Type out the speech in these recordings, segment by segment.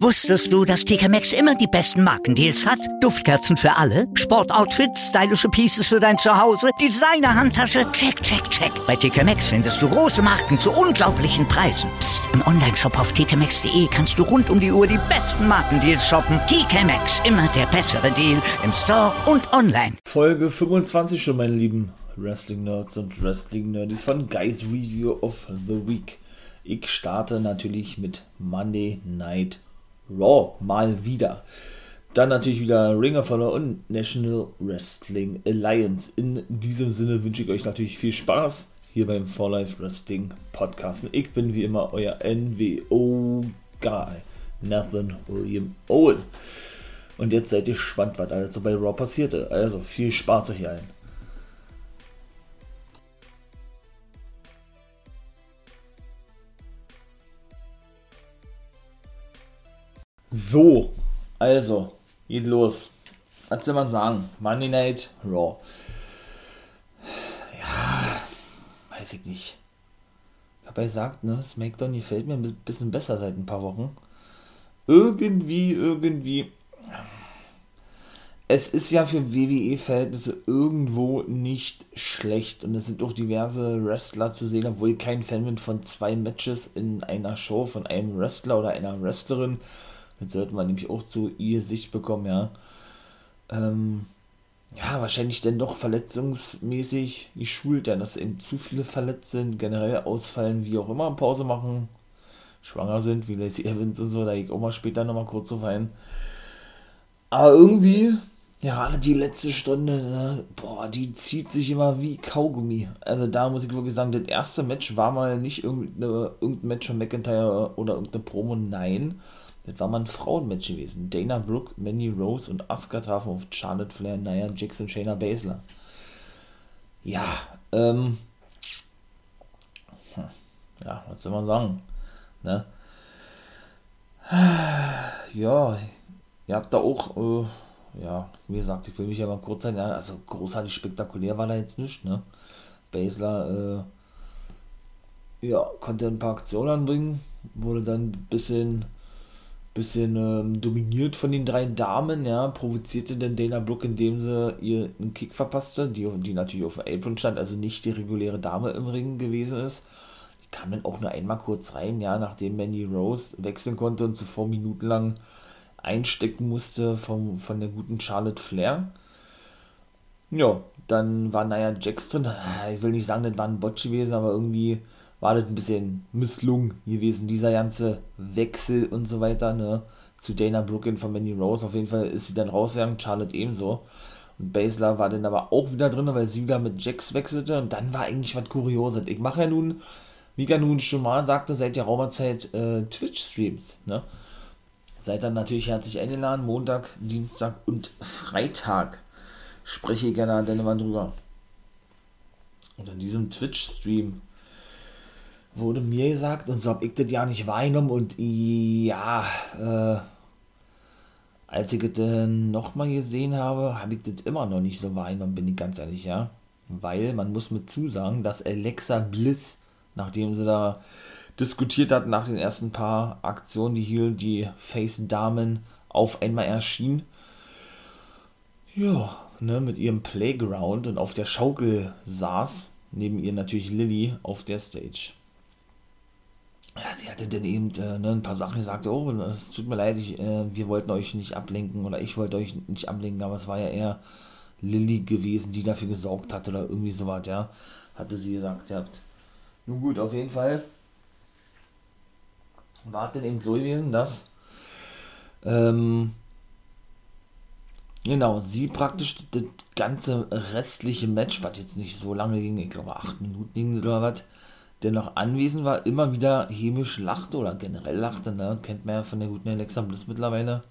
Wusstest du, dass TK Maxx immer die besten Markendeals hat? Duftkerzen für alle, Sportoutfits, stylische Pieces für dein Zuhause, Designer-Handtasche, check, check, check. Bei TK Maxx findest du große Marken zu unglaublichen Preisen. Psst. im Onlineshop auf tkmaxx.de kannst du rund um die Uhr die besten Markendeals shoppen. TK Maxx, immer der bessere Deal im Store und online. Folge 25 schon, meine lieben Wrestling-Nerds und Wrestling-Nerds von Guys Review of the Week. Ich starte natürlich mit Monday Night Raw mal wieder. Dann natürlich wieder Ring of Honor und National Wrestling Alliance. In diesem Sinne wünsche ich euch natürlich viel Spaß hier beim For Life Wrestling Podcast. Ich bin wie immer euer NWO-Guy, Nathan William Owen. Und jetzt seid ihr gespannt, was alles so bei Raw passierte. Also viel Spaß euch allen. So, also, geht los. Was soll man sagen? Monday Night Raw. Ja, weiß ich nicht. Ja gesagt, ne, SmackDown gefällt mir ein bisschen besser seit ein paar Wochen. Irgendwie, irgendwie. Es ist ja für WWE-Verhältnisse irgendwo nicht schlecht. Und es sind auch diverse Wrestler zu sehen, obwohl ich kein Fan bin von zwei Matches in einer Show von einem Wrestler oder einer Wrestlerin Jetzt sollten wir nämlich auch zu ihr Sicht bekommen, ja. Ähm, ja, wahrscheinlich dann doch verletzungsmäßig geschult, denn dass eben zu viele verletzt sind, generell ausfallen, wie auch immer, Pause machen, schwanger sind, wie Lacey Evans und so, da ich auch mal später nochmal kurz so rein. Aber irgendwie, ja, gerade die letzte Stunde, ne, boah, die zieht sich immer wie Kaugummi. Also da muss ich wirklich sagen, das erste Match war mal nicht irgendein Match von McIntyre oder irgendeine Promo, nein das war mal ein Frauenmatch gewesen. Dana Brooke, Manny Rose und Asuka trafen auf Charlotte Flair, Nia Jax und Shayna Baszler. Ja, ähm. Hm, ja, was soll man sagen? Ne? Ja, ihr habt da auch, äh, ja, wie gesagt, ich will mich ja mal kurz sein, ja, also großartig spektakulär war da jetzt nicht, ne? Baszler, äh, ja, konnte ein paar Aktionen anbringen, wurde dann ein bisschen bisschen ähm, dominiert von den drei Damen, ja, provozierte dann Dana Brooke, indem sie ihr einen Kick verpasste, die, die natürlich auf dem Apron stand, also nicht die reguläre Dame im Ring gewesen ist. Die kam dann auch nur einmal kurz rein, ja, nachdem Mandy Rose wechseln konnte und zuvor minutenlang einstecken musste vom, von der guten Charlotte Flair. Ja, dann war Jax drin. Ich will nicht sagen, das war ein Botch gewesen, aber irgendwie war das ein bisschen misslungen gewesen, dieser ganze Wechsel und so weiter, ne? Zu Dana Brooklyn von Mandy Rose. Auf jeden Fall ist sie dann rausgegangen, Charlotte ebenso. Und Basler war dann aber auch wieder drin, weil sie wieder mit Jax wechselte. Und dann war eigentlich was Kurioses. Ich mache ja nun, wie ja nun schon mal sagte, seit der Raumerzeit äh, Twitch-Streams. Ne? Seid dann natürlich herzlich eingeladen. Montag, Dienstag und Freitag spreche ich gerne dann immer drüber. Und an diesem Twitch-Stream wurde mir gesagt und so habe ich das ja nicht wahrgenommen und ja, äh, als ich das nochmal gesehen habe, habe ich das immer noch nicht so wahrgenommen, bin ich ganz ehrlich, ja. Weil man muss mit zusagen, dass Alexa Bliss, nachdem sie da diskutiert hat nach den ersten paar Aktionen, die hier die Face-Damen auf einmal erschien, ja, ne, mit ihrem Playground und auf der Schaukel saß, neben ihr natürlich Lilly auf der Stage ja, sie hatte dann eben äh, ne, ein paar Sachen gesagt, oh, es tut mir leid, ich, äh, wir wollten euch nicht ablenken oder ich wollte euch nicht ablenken, aber es war ja eher Lilly gewesen, die dafür gesorgt hat oder irgendwie sowas, ja, hatte sie gesagt, ihr habt. Nun gut, auf jeden Fall war es dann eben so gewesen, dass ähm, genau, sie praktisch das ganze restliche Match, was jetzt nicht so lange ging, ich glaube acht Minuten ging oder was, der noch anwesend war, immer wieder hämisch lachte oder generell lachte, ne? kennt man ja von der guten Alexa Bliss mittlerweile.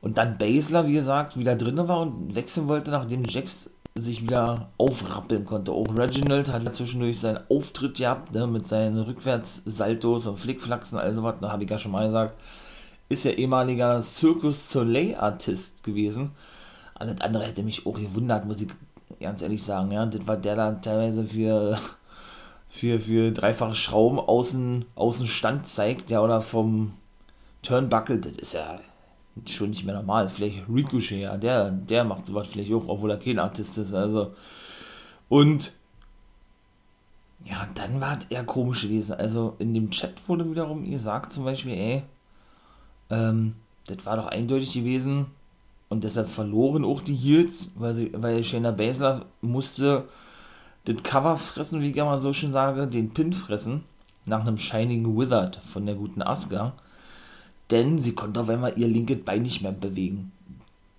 Und dann Basler, wie gesagt, wieder drin war und wechseln wollte, nachdem Jax sich wieder aufrappeln konnte. Auch Reginald hat ja zwischendurch seinen Auftritt gehabt, ne, mit seinen Rückwärtssaltos und Flickflaxen, also was, da habe ich ja schon mal gesagt, ist ja ehemaliger Circus Soleil-Artist gewesen. Alles andere hätte mich auch gewundert, muss ich ganz ehrlich sagen, ja, das war der da teilweise für für, für dreifache Schrauben außen, außen Stand zeigt, ja, oder vom Turnbuckle, das ist ja schon nicht mehr normal. Vielleicht Ricochet, ja, der, der macht sowas vielleicht auch, obwohl er kein Artist ist. Also. Und ja, dann war es eher komisch gewesen. Also in dem Chat wurde wiederum gesagt, zum Beispiel, ey, ähm, das war doch eindeutig gewesen und deshalb verloren auch die Heels, weil, sie, weil Shayna Baszler musste das Cover fressen, wie ich mal so schön sage, den Pin fressen, nach einem Shining Wizard von der guten Asuka denn sie konnte auf einmal ihr linkes Bein nicht mehr bewegen.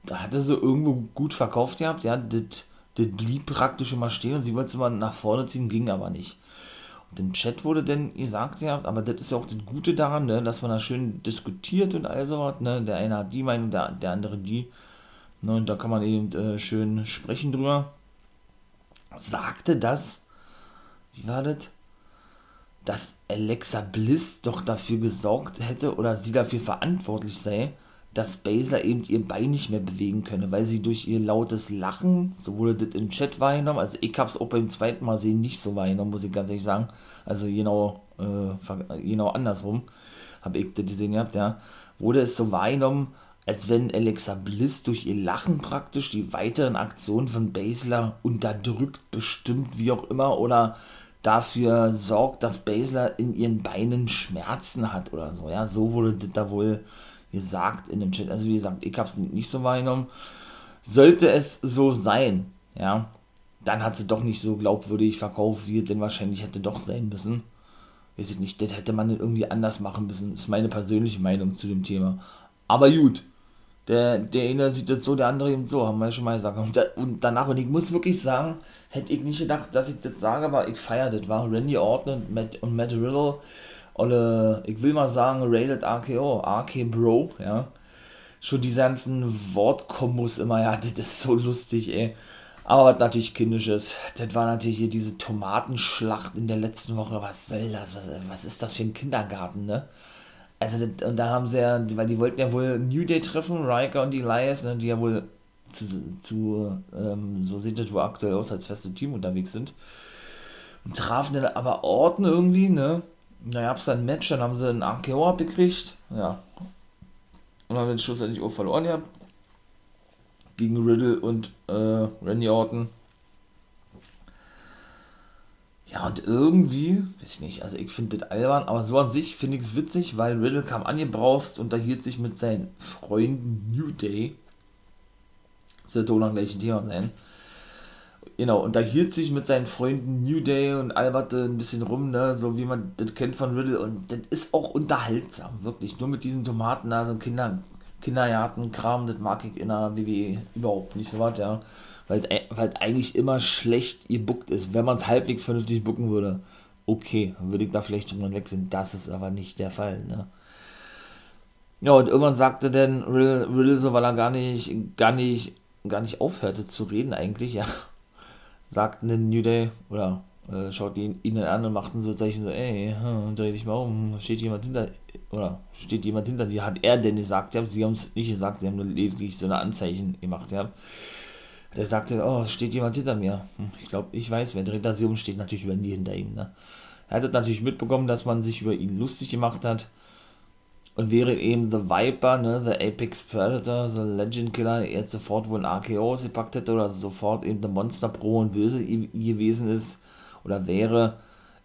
Da hatte sie irgendwo gut verkauft gehabt, ja, das blieb praktisch immer stehen und sie wollte es immer nach vorne ziehen, ging aber nicht. Und im Chat wurde dann gesagt, ja, aber das ist ja auch das Gute daran, ne, dass man da schön diskutiert und all sowas, ne, der eine hat die Meinung, der, der andere die, ne, und da kann man eben äh, schön sprechen drüber. Sagte das, wie war das? dass Alexa Bliss doch dafür gesorgt hätte oder sie dafür verantwortlich sei, dass Baszler eben ihr Bein nicht mehr bewegen könne, weil sie durch ihr lautes Lachen, so wurde das im Chat wahrgenommen, also ich habe es auch beim zweiten Mal sehen nicht so wahrgenommen, muss ich ganz ehrlich sagen, also genau, äh, genau andersrum habe ich das gesehen gehabt, ja, wurde es so wahrgenommen, als wenn Alexa Bliss durch ihr Lachen praktisch die weiteren Aktionen von Baszler unterdrückt, bestimmt, wie auch immer, oder dafür sorgt, dass Basler in ihren Beinen Schmerzen hat oder so. Ja, so wurde das da wohl gesagt in dem Chat. Also wie gesagt, ich habe es nicht so wahrgenommen. Sollte es so sein, ja, dann hat sie doch nicht so glaubwürdig verkauft, wie es denn wahrscheinlich hätte doch sein müssen. Weiß ich nicht, das hätte man irgendwie anders machen müssen. Ist meine persönliche Meinung zu dem Thema. Aber gut, der, der eine sieht das so, der andere eben so, haben wir ja schon mal gesagt. Und, da, und danach, und ich muss wirklich sagen, hätte ich nicht gedacht, dass ich das sage, aber ich feiere das, war Randy Orton und Matt, und Matt Riddle, oder ich will mal sagen, Rated RKO, RK Bro, ja. Schon diese ganzen Wortkombos immer, ja, das ist so lustig, ey. Aber was natürlich kindisch ist, das war natürlich hier diese Tomatenschlacht in der letzten Woche. Was soll das? Was, was ist das für ein Kindergarten, ne? Also, und da haben sie ja, weil die wollten ja wohl New Day treffen, Riker und Elias, ne, die ja wohl zu, zu ähm, so sieht das wohl aktuell aus, als feste Team unterwegs sind. Und trafen dann aber Orten irgendwie, ne? Da gab es dann ein Match, dann haben sie einen AKO abgekriegt, ja. Und haben den schlussendlich auch verloren, ja. Gegen Riddle und äh, Randy Orton. Ja, und irgendwie, weiß ich nicht, also ich finde das albern, aber so an sich finde ich es witzig, weil Riddle kam angebraust, unterhielt sich mit seinen Freunden New Day. Das doch noch gleich ein Thema sein. Genau, unterhielt sich mit seinen Freunden New Day und alberte ein bisschen rum, ne, so wie man das kennt von Riddle. Und das ist auch unterhaltsam, wirklich. Nur mit diesen Tomaten, also Kinder, Kindergartenkram, das mag ich in der WWE überhaupt nicht so was, ja weil es eigentlich immer schlecht gebuckt ist. Wenn man es halbwegs vernünftig bucken würde, okay, würde ich da vielleicht schon mal wechseln. Das ist aber nicht der Fall, ne? Ja, und irgendwann sagte dann Riddle, so, weil er gar nicht, gar nicht, gar nicht aufhörte zu reden eigentlich, ja, sagten dann New Day, oder äh, schaut ihn, ihn an und machten so Zeichen so, ey, hm, dreh dich mal um, steht jemand hinter, oder steht jemand hinter dir, hat er denn gesagt, ja, sie haben es nicht gesagt, sie haben nur lediglich so eine Anzeichen gemacht, ja. Der sagte, oh, steht jemand hinter mir. Hm, ich glaube, ich weiß, wer dreht das um, steht natürlich Randy hinter ihm. Ne? Er hat natürlich mitbekommen, dass man sich über ihn lustig gemacht hat. Und wäre eben The Viper, ne, The Apex Predator, The Legend Killer, jetzt sofort wohl ein AKO ausgepackt hätte oder sofort eben der Monster Pro und Böse gewesen ist oder wäre,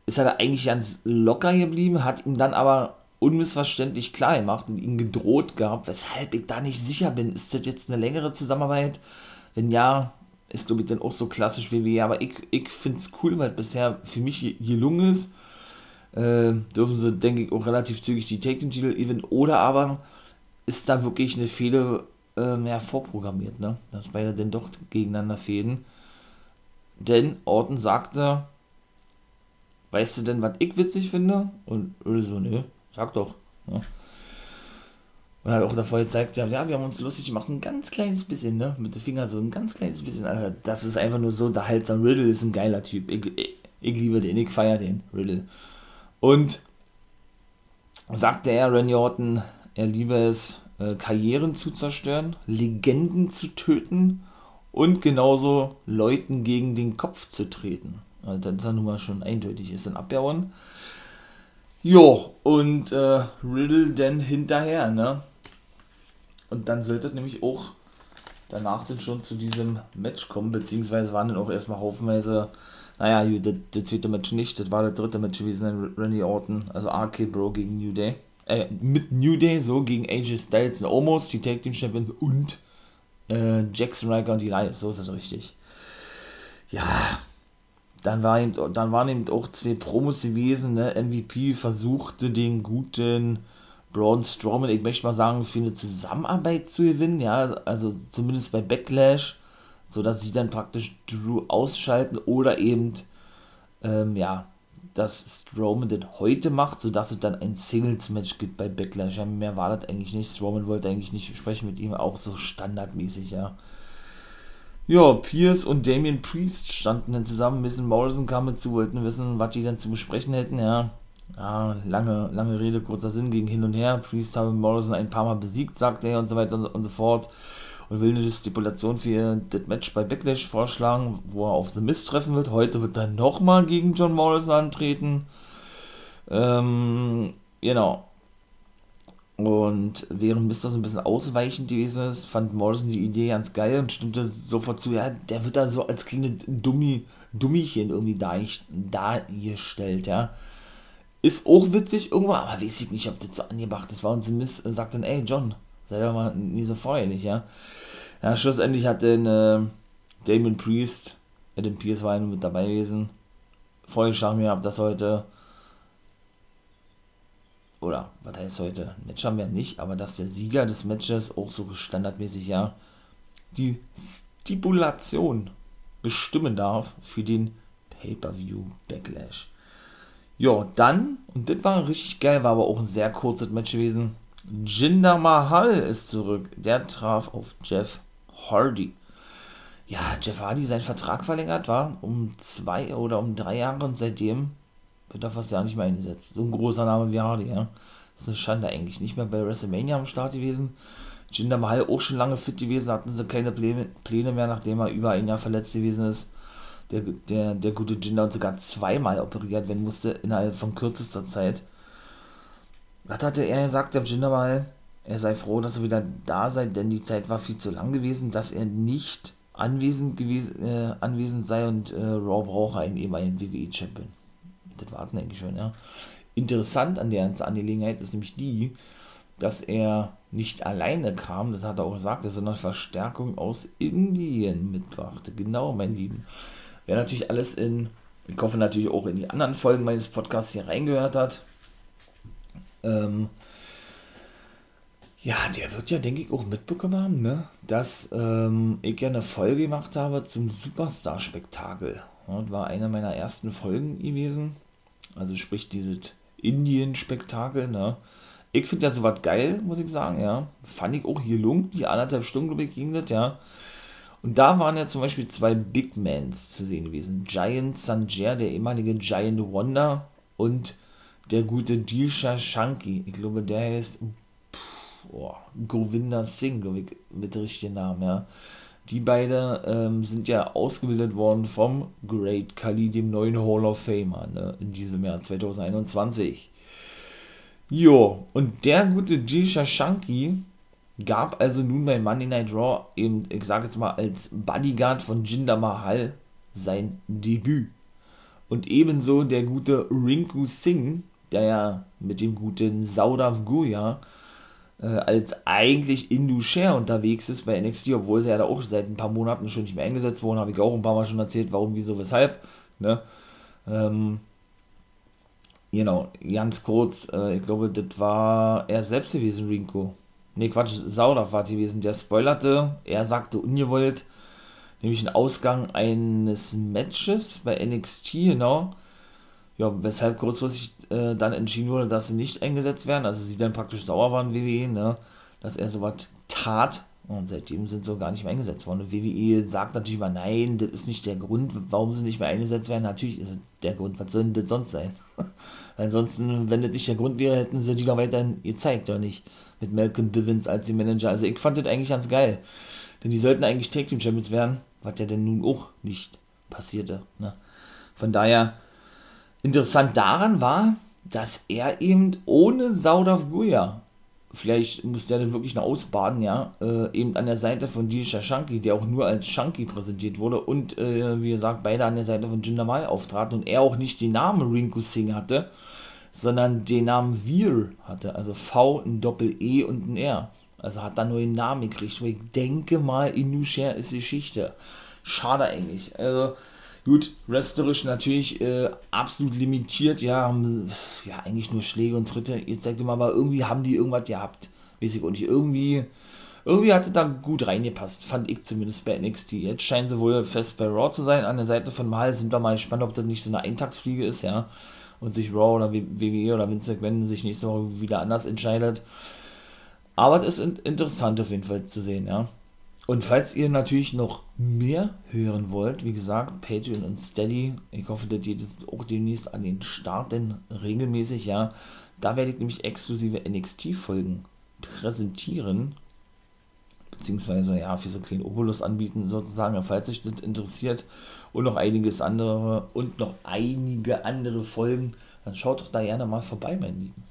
ist er da eigentlich ganz locker geblieben, hat ihm dann aber unmissverständlich klar gemacht und ihn gedroht gehabt, weshalb ich da nicht sicher bin. Ist das jetzt eine längere Zusammenarbeit? Wenn ja, ist glaube ich dann auch so klassisch wie wir. Aber ich, ich finde es cool, weil bisher für mich gelungen ist. Äh, dürfen sie, denke ich, auch relativ zügig die Take Team-Titel event oder aber ist da wirklich eine Fehde äh, mehr vorprogrammiert, ne? Dass beide dann doch gegeneinander fäden. Denn Orton sagte, weißt du denn, was ich witzig finde? Und so, nö, sag doch. Ne? Und hat auch davor gezeigt, ja, wir haben uns lustig gemacht, ein ganz kleines bisschen, ne? Mit dem Finger so ein ganz kleines bisschen. Also, das ist einfach nur so unterhaltsam. Riddle ist ein geiler Typ. Ich, ich, ich liebe den, ich feiere den, Riddle. Und sagte er, Randy Orton, er liebe es, äh, Karrieren zu zerstören, Legenden zu töten und genauso Leuten gegen den Kopf zu treten. Also das ist ja nun mal schon eindeutig, ist ein Abwehren. Jo, und äh, Riddle dann hinterher, ne? Und dann sollte nämlich auch danach dann schon zu diesem Match kommen, beziehungsweise waren dann auch erstmal haufenweise, naja, das, das zweite Match nicht, das war der dritte Match gewesen, Randy Orton, also RK Bro gegen New Day, äh, mit New Day, so gegen AJ Styles und Almost, die Tag Team Champions und äh, Jackson Riker und die Lions, so ist das richtig. Ja, dann, war eben, dann waren eben auch zwei Promos gewesen, ne? MVP versuchte den guten Braun Strowman, ich möchte mal sagen, für eine Zusammenarbeit zu gewinnen, ja, also zumindest bei Backlash, sodass sie dann praktisch Drew ausschalten oder eben, ähm, ja, dass Strowman das heute macht, sodass es dann ein Singles-Match gibt bei Backlash. Ja, mehr war das eigentlich nicht. Strowman wollte eigentlich nicht sprechen mit ihm, auch so standardmäßig, ja. Ja, Pierce und Damien Priest standen dann zusammen. Missen Morrison kam dazu, wollten wissen, was die dann zu besprechen hätten, ja. Ja, lange, lange Rede, kurzer Sinn, ging hin und her. Priest habe Morrison ein paar Mal besiegt, sagte er und so weiter und, so fort. Und will eine Stipulation für das Match bei Backlash vorschlagen, wo er auf The Mist treffen wird. Heute wird er nochmal gegen John Morrison antreten. Ähm, genau. Und während Mister so ein bisschen ausweichend gewesen ist, fand Morrison die Idee ganz geil und stimmte sofort zu, ja, der wird da so als kleine Dummi, Dummchen irgendwie dargestellt, ja. Ist auch witzig irgendwo, aber weiß ich nicht, ob das so angebracht ist war. Und Miss sagt dann, ey John, sei doch mal nie so freundlich, ja. Ja, schlussendlich hat dann äh, Damon Priest, Adam Pierce war ja mit dabei gewesen, vorgeschlagen mir ab, dass heute oder was heißt heute, Match haben wir nicht, aber dass der Sieger des Matches auch so standardmäßig ja die Stipulation bestimmen darf für den Pay-Per-View Backlash. Ja, dann, und das war richtig geil, war aber auch ein sehr kurzes Match gewesen. Jinder Mahal ist zurück. Der traf auf Jeff Hardy. Ja, Jeff Hardy seinen Vertrag verlängert, war um zwei oder um drei Jahre und seitdem wird er fast ja nicht mehr eingesetzt. So ein großer Name wie Hardy, ja. Das ist eine Schande eigentlich. Nicht mehr bei WrestleMania am Start gewesen. Jinder Mahal auch schon lange fit gewesen, hatten sie keine Pläne mehr, nachdem er über ein Jahr verletzt gewesen ist. Der, der, der gute Jinder hat sogar zweimal operiert werden musste innerhalb von kürzester Zeit. Was hatte er gesagt, der Jinder Mahal? Er sei froh, dass er wieder da sei, denn die Zeit war viel zu lang gewesen, dass er nicht anwesend gewesen, äh, anwesend sei und äh, Raw brauche einen ehemaligen WWE-Champion das warten eigentlich schon, ja. Interessant an der ganzen Angelegenheit ist nämlich die, dass er nicht alleine kam, das hat er auch gesagt, sondern Verstärkung aus Indien mitbrachte. Genau, mein Lieben. Wer natürlich alles in, ich hoffe natürlich auch in die anderen Folgen meines Podcasts hier reingehört hat, ähm, ja, der wird ja, denke ich, auch mitbekommen haben, ne? dass ähm, ich ja eine Folge gemacht habe zum Superstar-Spektakel. Das war eine meiner ersten Folgen gewesen. Also sprich dieses Indien-Spektakel, ne? Ich finde das sowas geil, muss ich sagen, ja. Fand ich auch hier lung, die anderthalb Stunden, glaube ich, ging das, ja. Und da waren ja zum Beispiel zwei Big Mans zu sehen gewesen. Giant Sanjay, der ehemalige Giant Wonder und der gute Disha Shanki. Ich glaube, der heißt oh, Govinda Singh, glaube ich, mit richtigen Namen, ja. Die beiden ähm, sind ja ausgebildet worden vom Great Kali, dem neuen Hall of Famer, ne, in diesem Jahr 2021. Jo, und der gute Jisha Shanki gab also nun bei Monday Night Raw eben, ich sage jetzt mal, als Bodyguard von Jinder Mahal sein Debüt. Und ebenso der gute Rinku Singh, der ja mit dem guten Saudav Guya äh, als eigentlich Indu Share unterwegs ist bei NXT, obwohl sie ja da auch seit ein paar Monaten schon nicht mehr eingesetzt wurden, habe ich auch ein paar Mal schon erzählt, warum, wieso, weshalb. Ne? Ähm, genau, ganz kurz, äh, ich glaube, das war er selbst gewesen, Rinko. Ne, Quatsch, Sauder war gewesen, der spoilerte, er sagte ungewollt, nämlich einen Ausgang eines Matches bei NXT, genau, ja, weshalb kurzfristig äh, dann entschieden wurde, dass sie nicht eingesetzt werden, also sie dann praktisch sauer waren, WWE, ne, dass er sowas tat und seitdem sind sie gar nicht mehr eingesetzt worden. Und WWE sagt natürlich immer, nein, das ist nicht der Grund, warum sie nicht mehr eingesetzt werden. Natürlich ist der Grund, was soll denn das sonst sein? Ansonsten, wenn das nicht der Grund wäre, hätten sie die doch weiterhin gezeigt, oder nicht? Mit Malcolm Bivens als die Manager. Also ich fand das eigentlich ganz geil. Denn die sollten eigentlich Tag Team Champions werden, was ja denn nun auch nicht passierte. Ne? Von daher, Interessant daran war, dass er eben ohne Saudav Guya, vielleicht muss der dann wirklich noch ausbaden, ja, äh, eben an der Seite von Disha Shanky, der auch nur als Shanky präsentiert wurde und äh, wie gesagt, beide an der Seite von Jinder Mahal auftraten und er auch nicht den Namen Rinku Singh hatte, sondern den Namen Veer hatte, also V, ein Doppel-E und ein R. Also hat da nur den Namen gekriegt, ich denke mal, Inushare ist Geschichte. Schade eigentlich. Also, gut, wrestlerisch natürlich äh, absolut limitiert, ja, haben ja eigentlich nur Schläge und Tritte. Jetzt sagt mal, aber irgendwie haben die irgendwas gehabt. Weiß ich auch nicht. Irgendwie, irgendwie hatte da gut reingepasst, fand ich zumindest bei NXT. Jetzt scheinen sie wohl fest bei Raw zu sein. An der Seite von Mal sind wir mal gespannt, ob das nicht so eine Eintagsfliege ist, ja. Und sich Raw oder WWE oder Vince McMahon sich nächste Woche wieder anders entscheidet. Aber das ist interessant auf jeden Fall zu sehen, ja. Und falls ihr natürlich noch mehr hören wollt, wie gesagt, Patreon und Steady, ich hoffe, das geht jetzt auch demnächst an den Start, denn regelmäßig, ja, da werde ich nämlich exklusive NXT-Folgen präsentieren, beziehungsweise, ja, für so einen kleinen Obolus anbieten, sozusagen, falls euch das interessiert und noch einiges andere und noch einige andere Folgen, dann schaut doch da gerne mal vorbei, mein Lieben.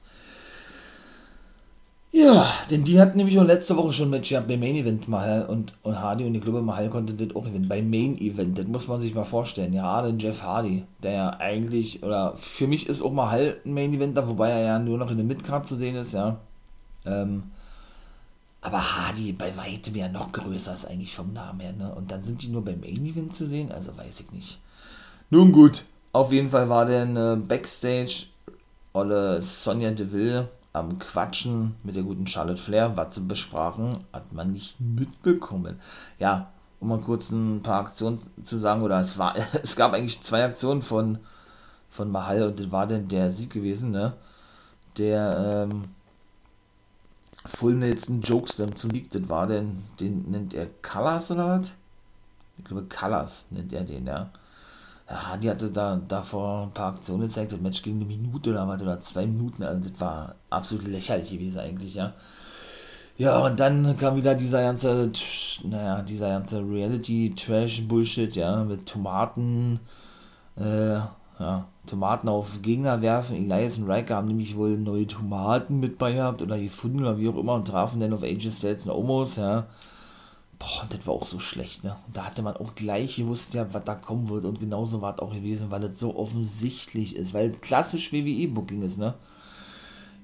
Ja, denn die hatten nämlich auch letzte Woche schon Match gehabt beim Main Event Mahal und, und Hardy und ich glaube, Mahal konnte das auch gewinnen. Beim Main Event, das muss man sich mal vorstellen. Ja, den Jeff Hardy, der ja eigentlich, oder für mich ist auch Mahal ein Main Eventer, wobei er ja nur noch in der Midcard zu sehen ist, ja. Ähm, aber Hardy bei weitem ja noch größer ist eigentlich vom Namen her, ne? Und dann sind die nur beim Main Event zu sehen, also weiß ich nicht. Nun gut, auf jeden Fall war der äh, Backstage Olle Sonja Deville am Quatschen mit der guten Charlotte Flair, was sie besprachen, hat man nicht mitbekommen. Ja, um mal kurz ein paar Aktionen zu sagen, oder es war, es gab eigentlich zwei Aktionen von, von Mahal und das war denn der Sieg gewesen, ne? Der, ähm, Full Nelson Jokeslam zum das war denn, den nennt er Colors oder was? Ich glaube Colors nennt er den, ja ja, die hatte da, da vor ein paar Aktionen gezeigt, das Match ging eine Minute oder was, oder zwei Minuten, also das war absolut lächerlich gewesen eigentlich, ja. Ja, und dann kam wieder dieser ganze, naja, dieser ganze Reality-Trash-Bullshit, ja, mit Tomaten, äh, ja, Tomaten auf Gegner werfen. Elias und Riker haben nämlich wohl neue Tomaten mit bei gehabt oder gefunden oder wie auch immer und trafen dann auf Aegis Styles und Omos, ja. Boah, das war auch so schlecht, ne? Und da hatte man auch gleich gewusst, ja, was da kommen wird. Und genauso war es auch gewesen, weil das so offensichtlich ist. Weil klassisch WWE-Booking ist, ne?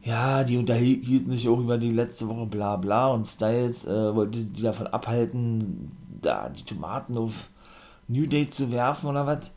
Ja, die unterhielten sich auch über die letzte Woche bla bla und Styles äh, wollte die davon abhalten, da die Tomaten auf New Day zu werfen oder was.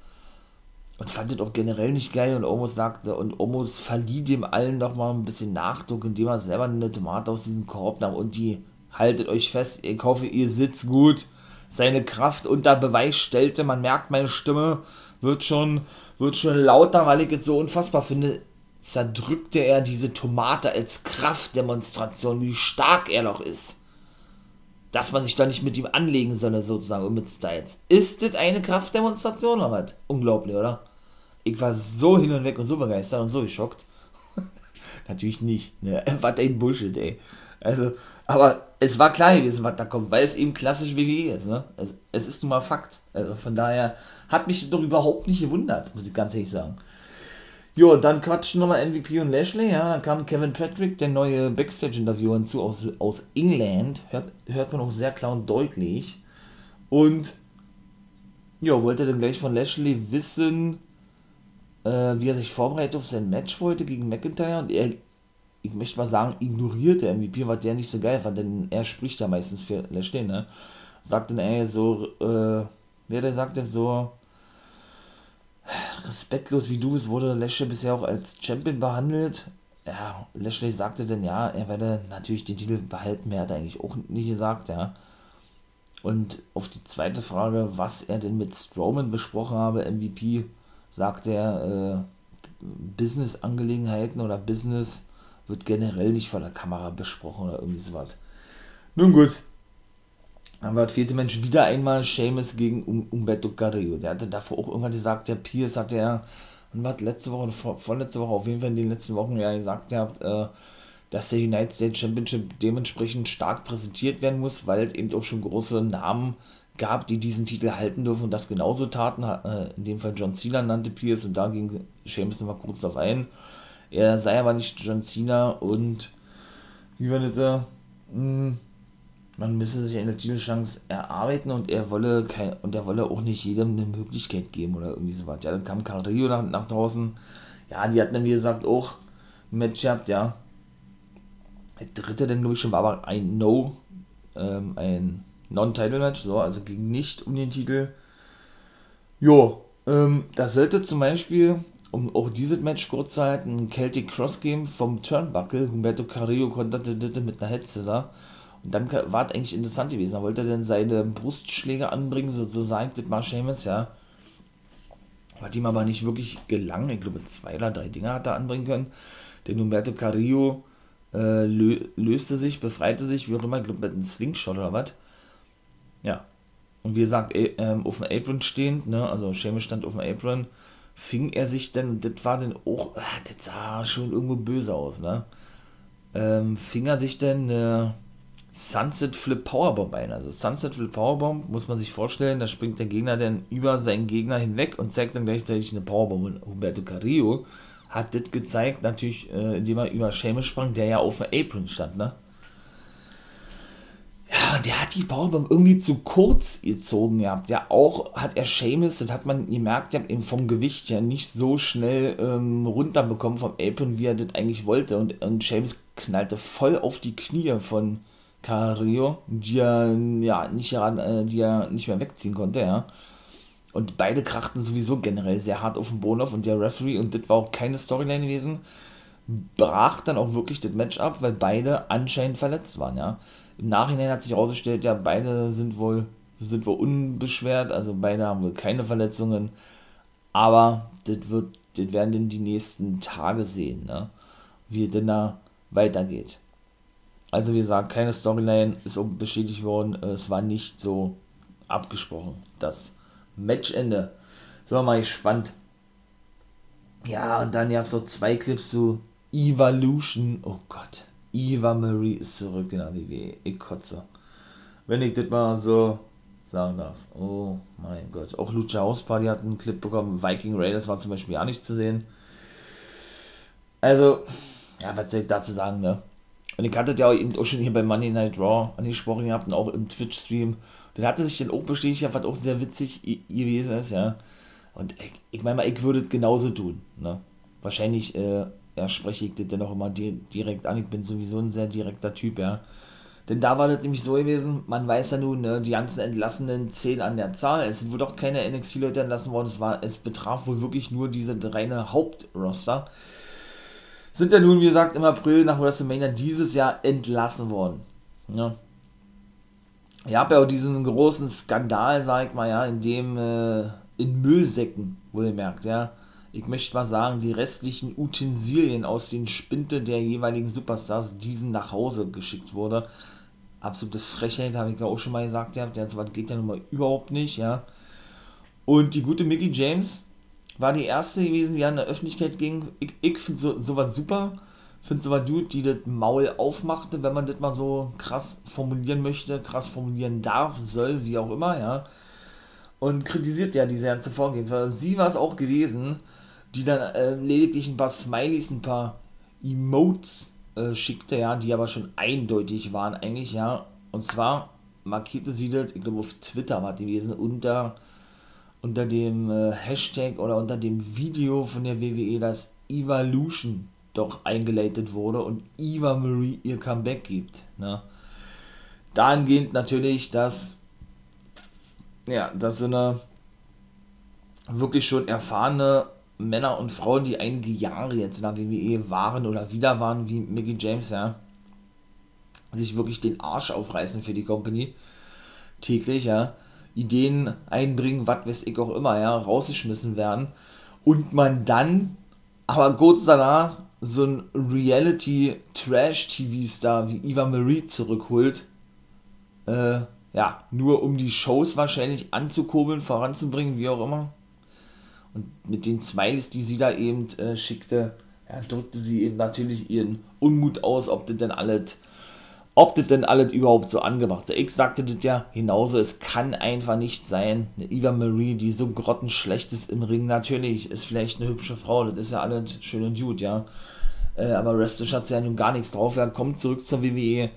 Und fand das auch generell nicht geil und Omos sagte, und Omos verlieh dem allen noch mal ein bisschen Nachdruck, indem er selber eine Tomate aus diesem Korb nahm und die haltet euch fest, ich hoffe, ihr sitzt gut. Seine Kraft unter Beweis stellte, man merkt, meine Stimme wird schon, wird schon lauter, weil ich es so unfassbar finde. Zerdrückte er diese Tomate als Kraftdemonstration, wie stark er noch ist. Dass man sich da nicht mit ihm anlegen solle, sozusagen, und mit Styles. Ist das eine Kraftdemonstration oder was? Unglaublich, oder? Ich war so hin und weg und so begeistert und so geschockt. Natürlich nicht, ne? Was ein Bullshit, ey. Also, aber es war klar gewesen, was da kommt, weil es eben klassisch WWE ist. Ne? Es, es ist nun mal Fakt. Also von daher hat mich doch überhaupt nicht gewundert, muss ich ganz ehrlich sagen. Jo, dann quatschen nochmal MVP und Lashley. Ja, dann kam Kevin Patrick, der neue Backstage-Interviewer hinzu aus, aus England. Hört, hört man auch sehr klar und deutlich. Und ja, wollte dann gleich von Lashley wissen, äh, wie er sich vorbereitet auf sein Match wollte gegen McIntyre. Und er ich möchte mal sagen, ignoriert der MVP, was der nicht so geil fand, denn er spricht ja meistens für Lashley, ne? Sagt dann, ey, so, äh, wer der sagt denn so, respektlos wie du bist, wurde Lashley bisher auch als Champion behandelt. Ja, Lashley sagte dann, ja, er werde natürlich den Titel behalten, mehr hat er eigentlich auch nicht gesagt, ja. Und auf die zweite Frage, was er denn mit Strowman besprochen habe, MVP, sagt er, äh, Business-Angelegenheiten oder Business wird generell nicht vor der Kamera besprochen oder irgendwie sowas. Nun gut. Dann war der vierte Mensch wieder einmal Seamus gegen um Umberto Carrillo. Der hatte davor auch irgendwann gesagt, der Pierce hat ja, und was letzte Woche, vor, vorletzte Woche, auf jeden Fall in den letzten Wochen ja gesagt, habt, äh, dass der United States Championship dementsprechend stark präsentiert werden muss, weil eben auch schon große Namen gab, die diesen Titel halten dürfen und das genauso taten. Äh, in dem Fall John Cena nannte Pierce und da ging Seamus nochmal kurz darauf ein er sei aber nicht John Cena und wie war das da? Hm, man müsse sich eine Titelchance erarbeiten und er wolle kein, und er wolle auch nicht jedem eine Möglichkeit geben oder irgendwie sowas. Ja, dann kam Carrillo nach, nach draußen. Ja, die hatten dann wie gesagt auch ein Match gehabt, ja. Der dritte dann glaube ich schon war aber ein No, ähm, ein Non-Title-Match, so, also ging nicht um den Titel. Jo, ähm, das sollte zum Beispiel, um auch dieses Match kurz zu halten, ein Celtic Cross Game vom Turnbuckle. Humberto Carrillo konterte mit einer Head Scissor. Und dann war es eigentlich interessant gewesen. Da wollte er dann seine Brustschläge anbringen, so, so sagt das mal Seamus, ja. Hat ihm aber nicht wirklich gelang. Ich glaube, zwei oder drei Dinge hat er anbringen können. Denn Humberto Carrillo äh, lö löste sich, befreite sich, wie auch immer, ich glaube, mit einem Slingshot oder was. Ja. Und wie gesagt, äh, auf dem Apron stehend, ne, also Seamus stand auf dem Apron, fing er sich dann, das war dann auch, ah, das sah schon irgendwo böse aus, ne? Ähm, fing er sich dann äh, Sunset Flip Powerbomb ein. Also Sunset Flip Powerbomb muss man sich vorstellen, da springt der Gegner dann über seinen Gegner hinweg und zeigt dann gleichzeitig eine Powerbomb. Und Humberto Carrillo hat das gezeigt, natürlich, äh, indem er über Seamus sprang, der ja auf dem Apron stand, ne? Ja, und der hat die Powerbomb irgendwie zu kurz gezogen gehabt. Ja, auch hat er Seamus, das hat man gemerkt, ja, eben vom Gewicht ja nicht so schnell ähm, runterbekommen vom Apron, wie er das eigentlich wollte. Und, und Seamus knallte voll auf die Knie von Carrillo, die er, ja, nicht, äh, die er nicht mehr wegziehen konnte, ja. Und beide krachten sowieso generell sehr hart auf den Boden auf und der Referee, und das war auch keine Storyline gewesen, brach dann auch wirklich das Match ab, weil beide anscheinend verletzt waren, ja. Im Nachhinein hat sich herausgestellt, ja, beide sind wohl, sind wohl unbeschwert, also beide haben wohl keine Verletzungen, aber das wird, das werden dann die nächsten Tage sehen, ne? wie denn da weitergeht. Also wie gesagt, keine Storyline ist bestätigt worden. Es war nicht so abgesprochen. Das Matchende. Sind wir mal gespannt. Ja, und dann gab es so zwei Clips zu Evolution. Oh Gott. Eva Marie ist zurück in der WWE. Ich kotze. Wenn ich das mal so sagen darf. Oh mein Gott. Auch Lucha House Party hat einen Clip bekommen. Viking Raiders war zum Beispiel auch nicht zu sehen. Also, ja, was soll ich dazu sagen, ne? Und ich hatte ja auch eben auch schon hier bei Monday Night Raw angesprochen gehabt und auch im Twitch-Stream. Dann hatte sich dann auch bestätigt, was auch sehr witzig gewesen ist, ja. Und ich, ich meine mal, ich würde es genauso tun, ne. Wahrscheinlich, äh, ja, spreche ich das dann auch immer di direkt an. Ich bin sowieso ein sehr direkter Typ, ja. Denn da war das nämlich so gewesen, man weiß ja nun, ne, die ganzen Entlassenen zählen an der Zahl. Es sind wohl doch keine NXT-Leute entlassen worden. Es, war, es betraf wohl wirklich nur diese reine Hauptroster sind ja nun, wie gesagt, im April nach WrestleMania dieses Jahr entlassen worden. Ja. Ich habe ja auch diesen großen Skandal, sag ich mal, ja, in dem äh, in Müllsäcken, wohlgemerkt, ja. Ich möchte mal sagen, die restlichen Utensilien aus den Spinte der jeweiligen Superstars diesen nach Hause geschickt wurde. Absolute Frechheit, habe ich ja auch schon mal gesagt, ja. Das geht ja nun mal überhaupt nicht, ja. Und die gute Mickey James, war die erste gewesen, die an der Öffentlichkeit ging. Ich, ich finde so, sowas super. Finde sowas gut, die das Maul aufmachte, wenn man das mal so krass formulieren möchte, krass formulieren darf, soll, wie auch immer, ja. Und kritisiert ja diese ganze Vorgehensweise. Sie war es auch gewesen, die dann äh, lediglich ein paar Smileys, ein paar Emotes äh, schickte, ja, die aber schon eindeutig waren eigentlich, ja. Und zwar markierte sie das, ich glaube auf Twitter war die gewesen, unter unter dem äh, Hashtag oder unter dem Video von der WWE, das Evolution doch eingeleitet wurde und Eva Marie ihr Comeback gibt. Ne? Dahingehend natürlich, dass ja, dass so eine wirklich schon erfahrene Männer und Frauen, die einige Jahre jetzt in der WWE waren oder wieder waren, wie Mickey James, ja, sich wirklich den Arsch aufreißen für die Company täglich, ja, Ideen einbringen, was weiß ich auch immer, ja, rausgeschmissen werden. Und man dann, aber kurz danach, so ein Reality-Trash-TV-Star wie Eva Marie zurückholt. Äh, ja, nur um die Shows wahrscheinlich anzukurbeln, voranzubringen, wie auch immer. Und mit den Smileys, die sie da eben äh, schickte, ja, drückte sie eben natürlich ihren Unmut aus, ob das denn alles ob das denn alles überhaupt so angebracht ist. Ich sagte das ja genauso, es kann einfach nicht sein. Eine Eva Marie, die so grottenschlecht ist im Ring, natürlich ist vielleicht eine hübsche Frau, das ist ja alles schön und gut, ja. Äh, aber wrestlerisch hat sie ja nun gar nichts drauf. Er kommt zurück zur WWE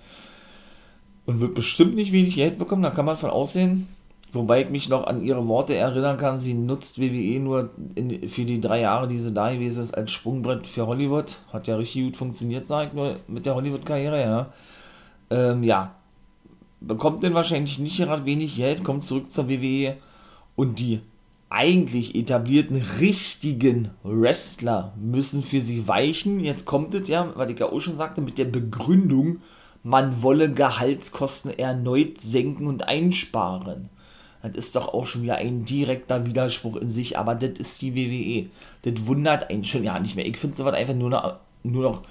und wird bestimmt nicht wenig Geld bekommen, da kann man von aussehen. Wobei ich mich noch an ihre Worte erinnern kann, sie nutzt WWE nur in, für die drei Jahre, die sie da gewesen ist, als Sprungbrett für Hollywood. Hat ja richtig gut funktioniert, sag ich nur, mit der Hollywood-Karriere, ja. Ähm, ja. Bekommt denn wahrscheinlich nicht gerade wenig Geld, kommt zurück zur WWE und die eigentlich etablierten richtigen Wrestler müssen für sie weichen. Jetzt kommt es ja, was ich ja auch schon sagte, mit der Begründung, man wolle Gehaltskosten erneut senken und einsparen. Das ist doch auch schon wieder ein direkter Widerspruch in sich, aber das ist die WWE. Das wundert einen schon ja nicht mehr. Ich finde sowas einfach nur noch, nur noch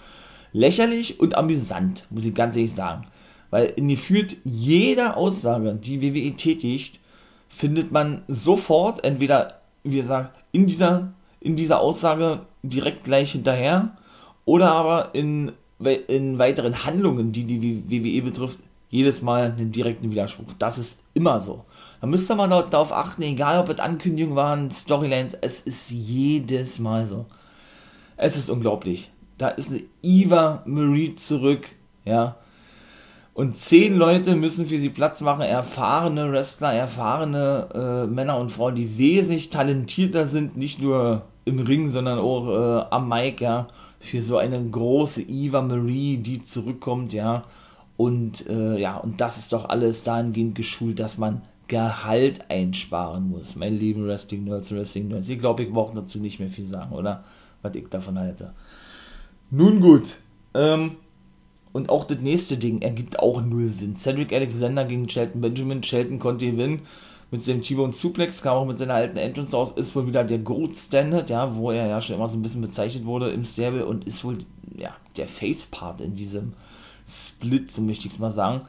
lächerlich und amüsant, muss ich ganz ehrlich sagen. Weil in gefühlt jeder Aussage, die WWE tätigt, findet man sofort entweder, wie gesagt, in dieser, in dieser Aussage direkt gleich hinterher oder aber in, in weiteren Handlungen, die die WWE betrifft, jedes Mal einen direkten Widerspruch. Das ist immer so. Da müsste man darauf achten, egal ob es Ankündigungen waren, Storylines, es ist jedes Mal so. Es ist unglaublich. Da ist eine Eva Marie zurück, ja, und zehn Leute müssen für sie Platz machen, erfahrene Wrestler, erfahrene äh, Männer und Frauen, die wesentlich talentierter sind, nicht nur im Ring, sondern auch äh, am Mic, ja, für so eine große Eva Marie, die zurückkommt, ja. Und äh, ja, und das ist doch alles dahingehend geschult, dass man Gehalt einsparen muss. Mein lieben Wrestling Nerds, Wrestling Nerds. Ich glaube, ich brauche dazu nicht mehr viel sagen, oder? Was ich davon halte. Nun gut. Ähm, und auch das nächste Ding ergibt auch null Sinn. Cedric Alexander gegen Shelton Benjamin. Shelton konnte gewinnen mit seinem T-Bone Suplex, kam auch mit seiner alten Entrance aus, ist wohl wieder der Gold Standard, ja, wo er ja schon immer so ein bisschen bezeichnet wurde im Stable und ist wohl ja, der Face-Part in diesem Split, so möchte ich es mal sagen.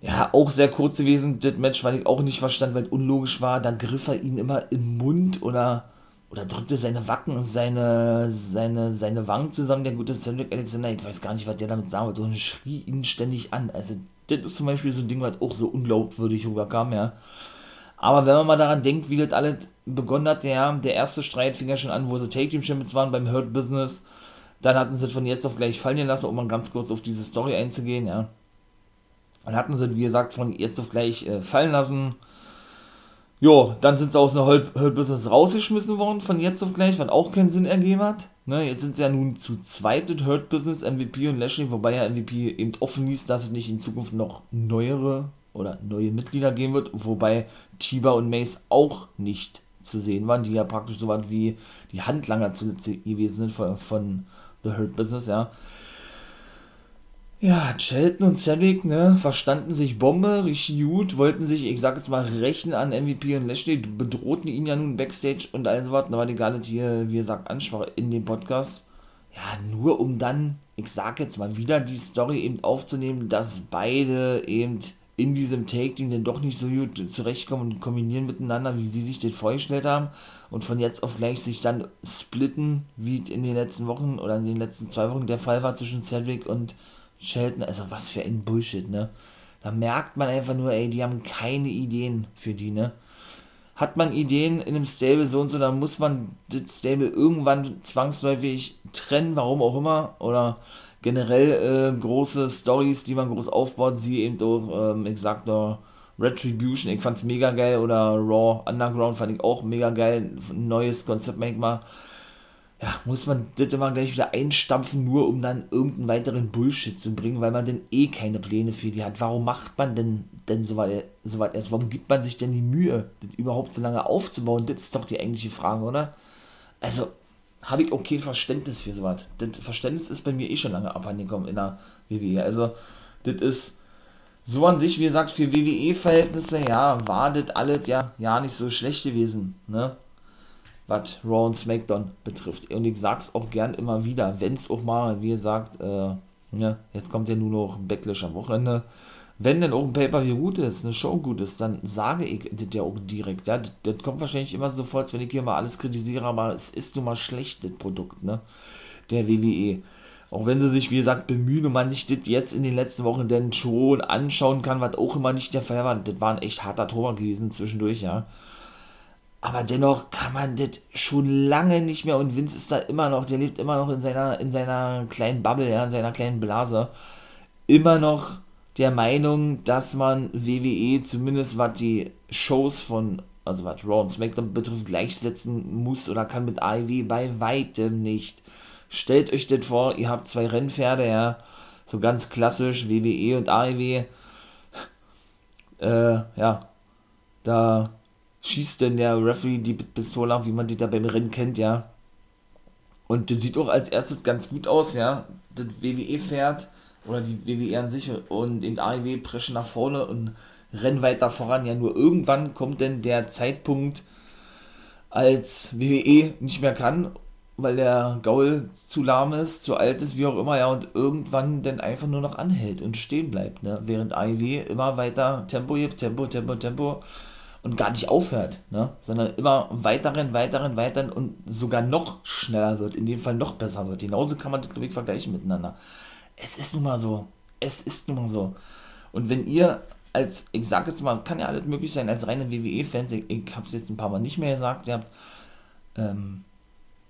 Ja, auch sehr kurz gewesen, das Match, weil ich auch nicht verstand, weil es unlogisch war. Da griff er ihn immer im Mund oder oder drückte seine Wacken, seine, seine, seine Wangen zusammen, der gute Cedric Alexander, ich weiß gar nicht, was der damit sagen wollte, und schrie ihn ständig an. Also, das ist zum Beispiel so ein Ding, was auch so unglaubwürdig rüberkam, ja. Aber wenn man mal daran denkt, wie das alles begonnen hat, ja, der erste Streit fing ja schon an, wo sie Take Team Champions waren beim Hurt Business. Dann hatten sie es von jetzt auf gleich fallen lassen, um mal ganz kurz auf diese Story einzugehen, ja. Dann hatten sie, wie gesagt, von jetzt auf gleich äh, fallen lassen Jo, dann sind sie aus dem Hurt Business rausgeschmissen worden, von jetzt auf gleich, was auch keinen Sinn ergeben hat. Ne, jetzt sind sie ja nun zu zweit in Hurt Business, MVP und Lashley, wobei ja MVP eben offen ließ, dass es nicht in Zukunft noch neuere oder neue Mitglieder geben wird, wobei Tiba und Mace auch nicht zu sehen waren, die ja praktisch so waren wie die Handlanger zuletzt gewesen sind von, von The Hurt Business, ja. Ja, Shelton und Cedric, ne, verstanden sich Bombe, richtig gut, wollten sich, ich sag jetzt mal, rächen an MVP und Lashley, bedrohten ihn ja nun Backstage und all so was, aber die gar nicht hier, wie gesagt, ansprach in dem Podcast. Ja, nur um dann, ich sag jetzt mal, wieder die Story eben aufzunehmen, dass beide eben in diesem Take-Team dann doch nicht so gut zurechtkommen und kombinieren miteinander, wie sie sich das vorgestellt haben und von jetzt auf gleich sich dann splitten, wie in den letzten Wochen oder in den letzten zwei Wochen der Fall war zwischen Cedric und Shelton, also was für ein Bullshit, ne? Da merkt man einfach nur, ey, die haben keine Ideen für die, ne? Hat man Ideen in einem Stable so und so, dann muss man das Stable irgendwann zwangsläufig trennen, warum auch immer, oder generell äh, große Stories, die man groß aufbaut, sie eben auch, ähm, nur, Retribution, ich fand's mega geil, oder Raw Underground fand ich auch mega geil, neues Konzept manchmal ja, muss man das immer gleich wieder einstampfen, nur um dann irgendeinen weiteren Bullshit zu bringen, weil man denn eh keine Pläne für die hat. Warum macht man denn, denn so weit, erst? Warum gibt man sich denn die Mühe, das überhaupt so lange aufzubauen? Das ist doch die eigentliche Frage, oder? Also, habe ich auch kein Verständnis für sowas. Das Verständnis ist bei mir eh schon lange abhandengekommen in der WWE. Also, das ist so an sich, wie gesagt, für WWE-Verhältnisse, ja, war das alles ja, ja nicht so schlecht gewesen, ne? Was Raw und SmackDown betrifft. Und ich sag's auch gern immer wieder, wenn es auch mal, wie gesagt, äh, ja, jetzt kommt ja nur noch ein Backlash am Wochenende. Wenn denn auch ein Pay-Per-View gut ist, eine Show gut ist, dann sage ich das ja auch direkt. Ja, das, das kommt wahrscheinlich immer sofort, wenn ich hier mal alles kritisiere, aber es ist nun mal schlecht, das Produkt, ne? Der WWE. Auch wenn sie sich, wie gesagt, bemühen und man sich das jetzt in den letzten Wochen denn schon anschauen kann, was auch immer nicht der Fall war. Das war ein echt harter Tobak gewesen zwischendurch, ja. Aber dennoch kann man das schon lange nicht mehr und Vince ist da immer noch, der lebt immer noch in seiner, in seiner kleinen Bubble, ja, in seiner kleinen Blase, immer noch der Meinung, dass man WWE zumindest was die Shows von, also was Raw und SmackDown betrifft, gleichsetzen muss oder kann mit AEW bei weitem nicht. Stellt euch das vor, ihr habt zwei Rennpferde, ja, so ganz klassisch WWE und AEW. Äh, ja, da schießt denn der Referee die Pistole ab, wie man die da beim Rennen kennt, ja. Und das sieht auch als erstes ganz gut aus, ja. Das WWE fährt oder die WWE an sich und den AEW preschen nach vorne und rennen weiter voran. Ja, nur irgendwann kommt denn der Zeitpunkt, als WWE nicht mehr kann, weil der Gaul zu lahm ist, zu alt ist, wie auch immer, ja, und irgendwann dann einfach nur noch anhält und stehen bleibt, ne? Während AEW immer weiter Tempo gibt, Tempo, Tempo, Tempo und gar nicht aufhört, ne? sondern immer weiteren, weiteren, weiteren und sogar noch schneller wird, in dem Fall noch besser wird. Genauso kann man das, glaube ich, vergleichen miteinander. Es ist nun mal so. Es ist nun mal so. Und wenn ihr als, ich sag jetzt mal, kann ja alles möglich sein, als reine WWE-Fans, ich, ich habe es jetzt ein paar Mal nicht mehr gesagt, ihr habt, ähm,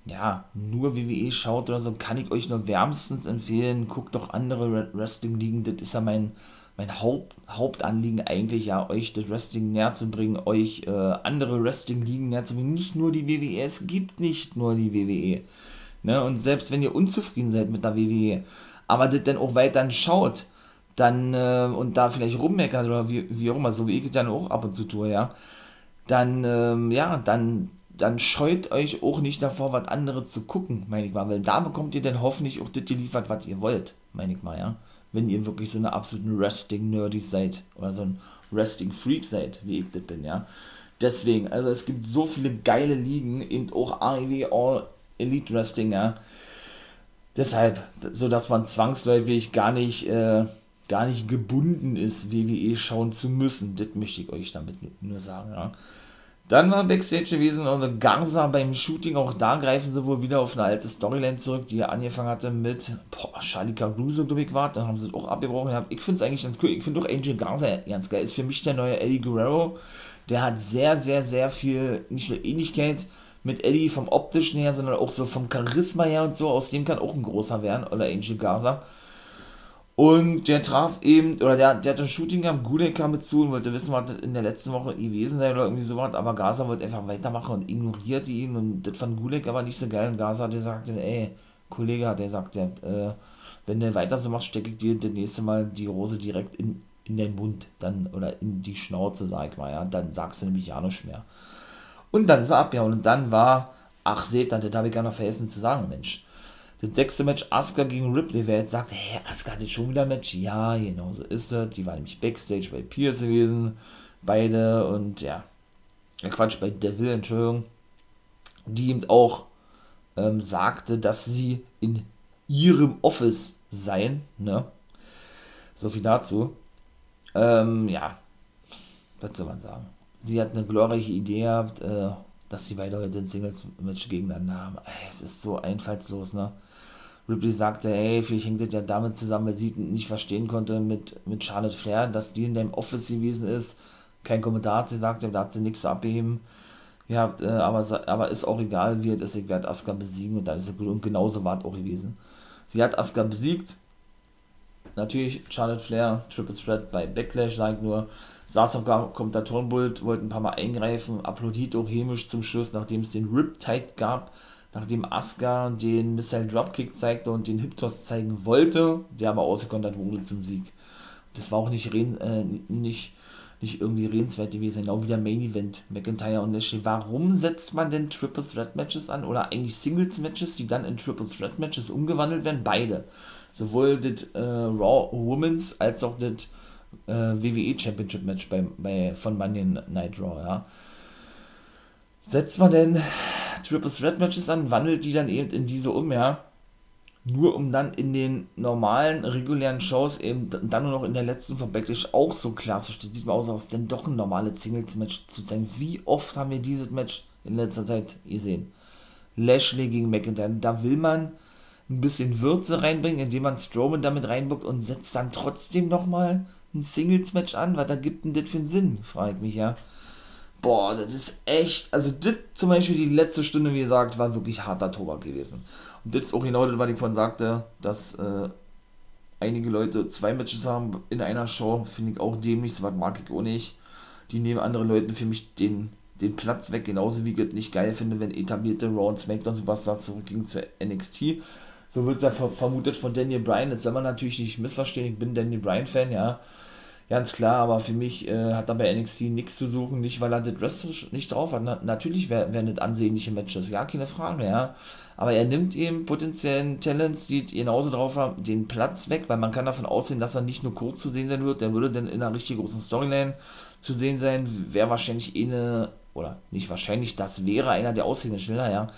ja, nur WWE schaut oder so, kann ich euch nur wärmstens empfehlen, guckt doch andere Wrestling-Ligen, das ist ja mein, mein Haupt, Hauptanliegen eigentlich, ja, euch das Wrestling näher zu bringen, euch äh, andere Wrestling-Ligen näher zu bringen. Nicht nur die WWE, es gibt nicht nur die WWE. Ne? Und selbst wenn ihr unzufrieden seid mit der WWE, aber das dann auch weiter schaut, dann äh, und da vielleicht rummeckert oder wie, wie auch immer, so wie ich dann auch ab und zu tue, ja, dann, ähm, ja, dann, dann scheut euch auch nicht davor, was anderes zu gucken, meine ich mal, weil da bekommt ihr dann hoffentlich auch das geliefert, was ihr wollt, meine ich mal, ja wenn ihr wirklich so eine absoluten Wrestling-Nerdy seid oder so ein Wrestling-Freak seid, wie ich das bin, ja. Deswegen, also es gibt so viele geile Ligen, eben auch AEW All Elite Wrestling, ja. Deshalb, so dass man zwangsläufig gar nicht, äh, gar nicht gebunden ist, WWE schauen zu müssen. Das möchte ich euch damit nur sagen, ja. Dann war Backstage gewesen und Garza beim Shooting, auch da greifen sie wohl wieder auf eine alte Storyline zurück, die er angefangen hatte mit Charlie Caruso, glaube ich, war. Dann haben sie es auch abgebrochen. Ich finde es eigentlich ganz cool. Ich finde auch Angel Garza ganz geil. Ist für mich der neue Eddie Guerrero. Der hat sehr, sehr, sehr viel, nicht nur Ähnlichkeit mit Eddie vom optischen her, sondern auch so vom Charisma her und so. Aus dem kann auch ein großer werden, oder Angel Garza. Und der traf eben, oder der, der hat ein Shooting gehabt, Gulek kam mit zu und wollte wissen, was in der letzten Woche gewesen sei oder irgendwie sowas, aber Gaza wollte einfach weitermachen und ignorierte ihn und das fand Gulek aber nicht so geil und Gaza, der sagte, ey, Kollege, der sagt, der, äh, wenn du weiter so machst, stecke ich dir das nächste Mal die Rose direkt in, in den Mund, dann, oder in die Schnauze, sag ich mal, ja, dann sagst du nämlich ja nichts mehr. Und dann ist er abgehauen und dann war, ach seht, das habe ich gar noch vergessen zu sagen, Mensch, das sechste Match Asuka gegen Ripley, wer jetzt sagt, hä, Asuka hat jetzt schon wieder ein Match? Ja, genau so ist es. Die war nämlich Backstage bei Pierce gewesen. Beide und ja, Quatsch, bei Devil, Entschuldigung. Die eben auch ähm, sagte, dass sie in ihrem Office seien, ne? So viel dazu. Ähm, ja, was soll man sagen? Sie hat eine glorreiche Idee gehabt, äh, dass sie beide heute ein Singles-Match gegeneinander haben. Es ist so einfallslos, ne? Ripley sagte, hey, vielleicht hängt das ja damit zusammen, weil sie nicht verstehen konnte mit, mit Charlotte Flair, dass die in deinem Office gewesen ist. Kein Kommentar hat sie gesagt, da hat sie nichts zu abheben. Ja, äh, aber, aber ist auch egal, wie es ist, ich werde Asuka besiegen und dann ist es gut. Und genauso war es auch gewesen. Sie hat Asuka besiegt. Natürlich Charlotte Flair, Triple Threat bei Backlash, sagt nur, saß am Kommentatorenpult, wollte ein paar Mal eingreifen, applaudiert auch hämisch zum Schluss, nachdem es den Riptide gab nachdem Asuka den Missile Dropkick zeigte und den Hip-Toss zeigen wollte, der aber ausgekontert wurde zum Sieg. Das war auch nicht, äh, nicht, nicht irgendwie redenswert gewesen, genau wie der Main Event, McIntyre und Lashley. Warum setzt man denn Triple Threat Matches an oder eigentlich Singles Matches, die dann in Triple Threat Matches umgewandelt werden? Beide. Sowohl das äh, Raw Women's als auch das äh, WWE Championship Match bei, bei, von Monday Night Raw, ja. Setzt man denn Triple Threat Matches an, wandelt die dann eben in diese um, ja. Nur um dann in den normalen, regulären Shows eben dann nur noch in der letzten von Backlash auch so klassisch, das sieht man aus, denn doch ein normales Singles-Match zu zeigen. Wie oft haben wir dieses Match in letzter Zeit gesehen? Lashley gegen McIntyre. Da will man ein bisschen Würze reinbringen, indem man Strowman damit reinbuckt und setzt dann trotzdem nochmal ein Singles-Match an. Was da gibt denn das für einen Sinn? Frage ich mich ja. Boah, das ist echt, also das zum Beispiel die letzte Stunde, wie gesagt, war wirklich harter Tobak gewesen. Und das ist auch genau das, was ich von sagte, dass äh, einige Leute zwei Matches haben in einer Show, finde ich auch dämlich, so was mag ich auch nicht. Die nehmen anderen Leuten für mich den, den Platz weg, genauso wie ich es nicht geil finde, wenn etablierte Raw und SmackDown Superstars zurückgingen zur NXT. So wird es ja vermutet von Daniel Bryan. Jetzt soll man natürlich nicht missverstehen, ich bin Daniel Bryan-Fan, ja ganz klar, aber für mich äh, hat er bei NXT nichts zu suchen, nicht weil er das Wrestlerisch nicht drauf hat. Na, natürlich wär das ansehnliche Matches, ja, keine Frage, ja. Aber er nimmt eben potenziellen Talents, die genauso drauf haben, den Platz weg, weil man kann davon ausgehen, dass er nicht nur kurz zu sehen sein wird, der würde dann in einer richtig großen Storyline zu sehen sein, wäre wahrscheinlich eh eine, oder nicht wahrscheinlich, das wäre einer der Aushängeschilder, ja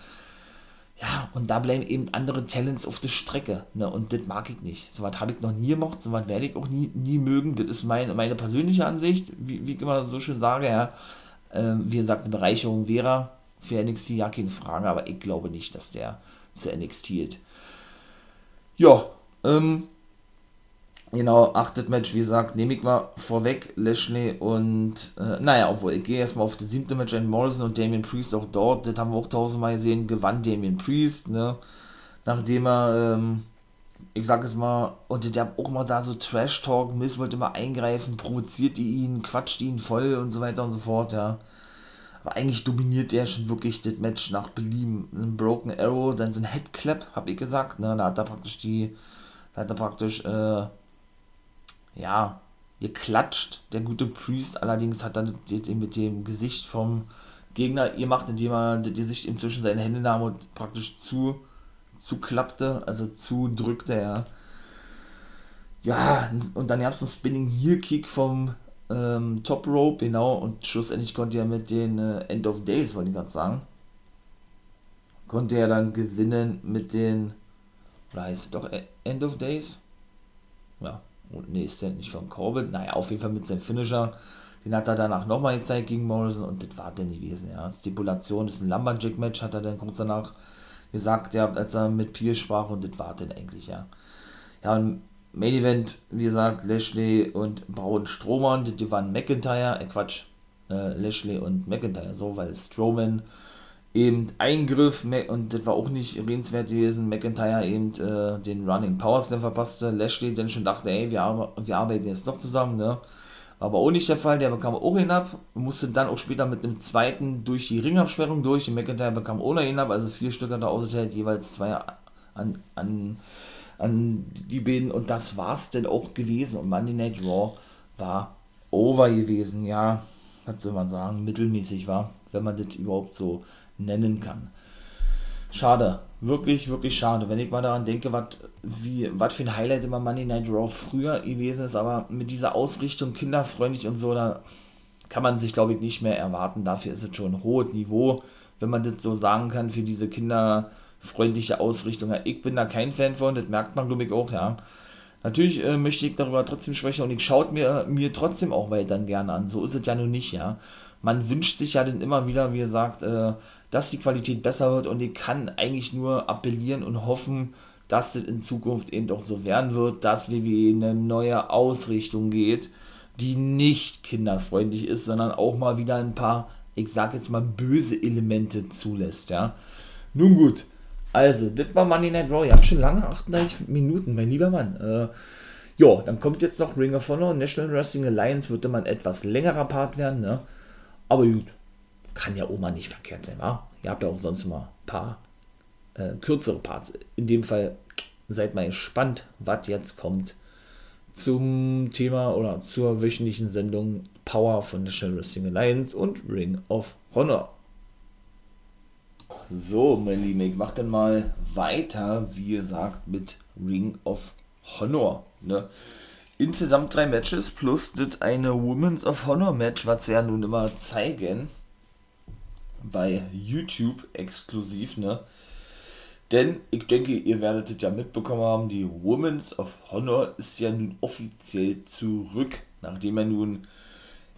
ja, und da bleiben eben andere Talents auf der Strecke. Ne? Und das mag ich nicht. So was habe ich noch nie gemacht, so was werde ich auch nie, nie mögen. Das ist mein, meine persönliche Ansicht, wie, wie ich immer so schön sage, ja. Ähm, wie gesagt, eine Bereicherung wäre für NXT ja keine Frage, aber ich glaube nicht, dass der zu NXT geht. Ja, ähm, Genau, achtet Match, wie gesagt, nehme ich mal vorweg, Lashley und, äh, naja, obwohl, ich gehe erstmal auf das siebte Match, Ann Morrison und Damien Priest auch dort, das haben wir auch tausendmal gesehen, gewann Damien Priest, ne, nachdem er, ähm, ich sag es mal, und der hat auch mal da so Trash-Talk, Miss wollte immer eingreifen, provoziert ihn, quatscht ihn voll und so weiter und so fort, ja. Aber eigentlich dominiert der schon wirklich das Match nach Belieben. Ein Broken Arrow, dann so ein Headclap, hab ich gesagt, ne, da hat er praktisch die, da hat er praktisch, äh, ja, geklatscht. Der gute Priest allerdings hat dann mit dem Gesicht vom Gegner gemacht, indem er das Gesicht ihm zwischen seine Hände nahm und praktisch zu, zu klappte, also zu drückte, ja. Ja, und dann gab es einen Spinning Heel Kick vom ähm, Top Rope, genau, und schlussendlich konnte er mit den äh, End of Days, wollte ich gerade sagen, konnte er dann gewinnen mit den, oder heißt es doch End of Days? Ja, und nee, ist der nicht von Corbin? Naja, auf jeden Fall mit seinem Finisher. Den hat er danach nochmal gezeigt gegen Morrison und das war denn gewesen, ja. Stipulation ist ein Lumberjack-Match, hat er dann kurz danach gesagt, ja, als er mit Pierce sprach und das war denn eigentlich, ja. Ja, und Main Event, wie gesagt, Lashley und Braun Strowman, die waren McIntyre, äh Quatsch, äh, Lashley und McIntyre, so, weil Strowman eben Eingriff und das war auch nicht erwähnenswert gewesen. McIntyre eben äh, den Running Power Slam verpasste. Lashley dann schon dachte, ey, wir, wir arbeiten jetzt doch zusammen, ne? War aber auch nicht der Fall. Der bekam auch ihn ab, musste dann auch später mit einem zweiten durch die Ringabsperrung durch. Und McIntyre bekam ohne ihn ab, also vier Stück hat er ausgeteilt, jeweils zwei an, an, an die beiden. Und das war's denn auch gewesen. Und Monday Night Raw war over gewesen, ja. Was soll man sagen? Mittelmäßig war, wenn man das überhaupt so nennen kann. Schade, wirklich, wirklich schade. Wenn ich mal daran denke, was für ein Highlight immer Money Night Raw früher gewesen ist, aber mit dieser Ausrichtung kinderfreundlich und so, da kann man sich, glaube ich, nicht mehr erwarten. Dafür ist es schon ein hohes Niveau, wenn man das so sagen kann, für diese kinderfreundliche Ausrichtung. Ich bin da kein Fan von, das merkt man, glaube ich, auch, ja. Natürlich äh, möchte ich darüber trotzdem sprechen und ich schaue mir, mir trotzdem auch weiterhin gerne an. So ist es ja nun nicht, ja. Man wünscht sich ja dann immer wieder, wie gesagt, äh, dass die Qualität besser wird und ich kann eigentlich nur appellieren und hoffen, dass es in Zukunft eben doch so werden wird, dass WWE eine neue Ausrichtung geht, die nicht kinderfreundlich ist, sondern auch mal wieder ein paar, ich sag jetzt mal, böse Elemente zulässt, ja. Nun gut, also, das war Money Night Raw, ja, schon lange, 38 Minuten, mein lieber Mann. Äh, ja, dann kommt jetzt noch Ring of Honor, National Wrestling Alliance, wird immer ein etwas längerer Part werden, ne? Aber gut, kann ja Oma nicht verkehrt sein, wa? Ihr habt ja auch sonst immer ein paar äh, kürzere Parts. In dem Fall seid mal gespannt, was jetzt kommt zum Thema oder zur wöchentlichen Sendung Power von National Wrestling Alliance und Ring of Honor. So, mein Lieben, ich mache dann mal weiter, wie gesagt, mit Ring of Honor. Ne? Insgesamt drei Matches plus das eine Women's of Honor Match, was sie ja nun immer zeigen bei YouTube exklusiv, ne? Denn ich denke, ihr werdet es ja mitbekommen haben, die Women's of Honor ist ja nun offiziell zurück, nachdem er nun,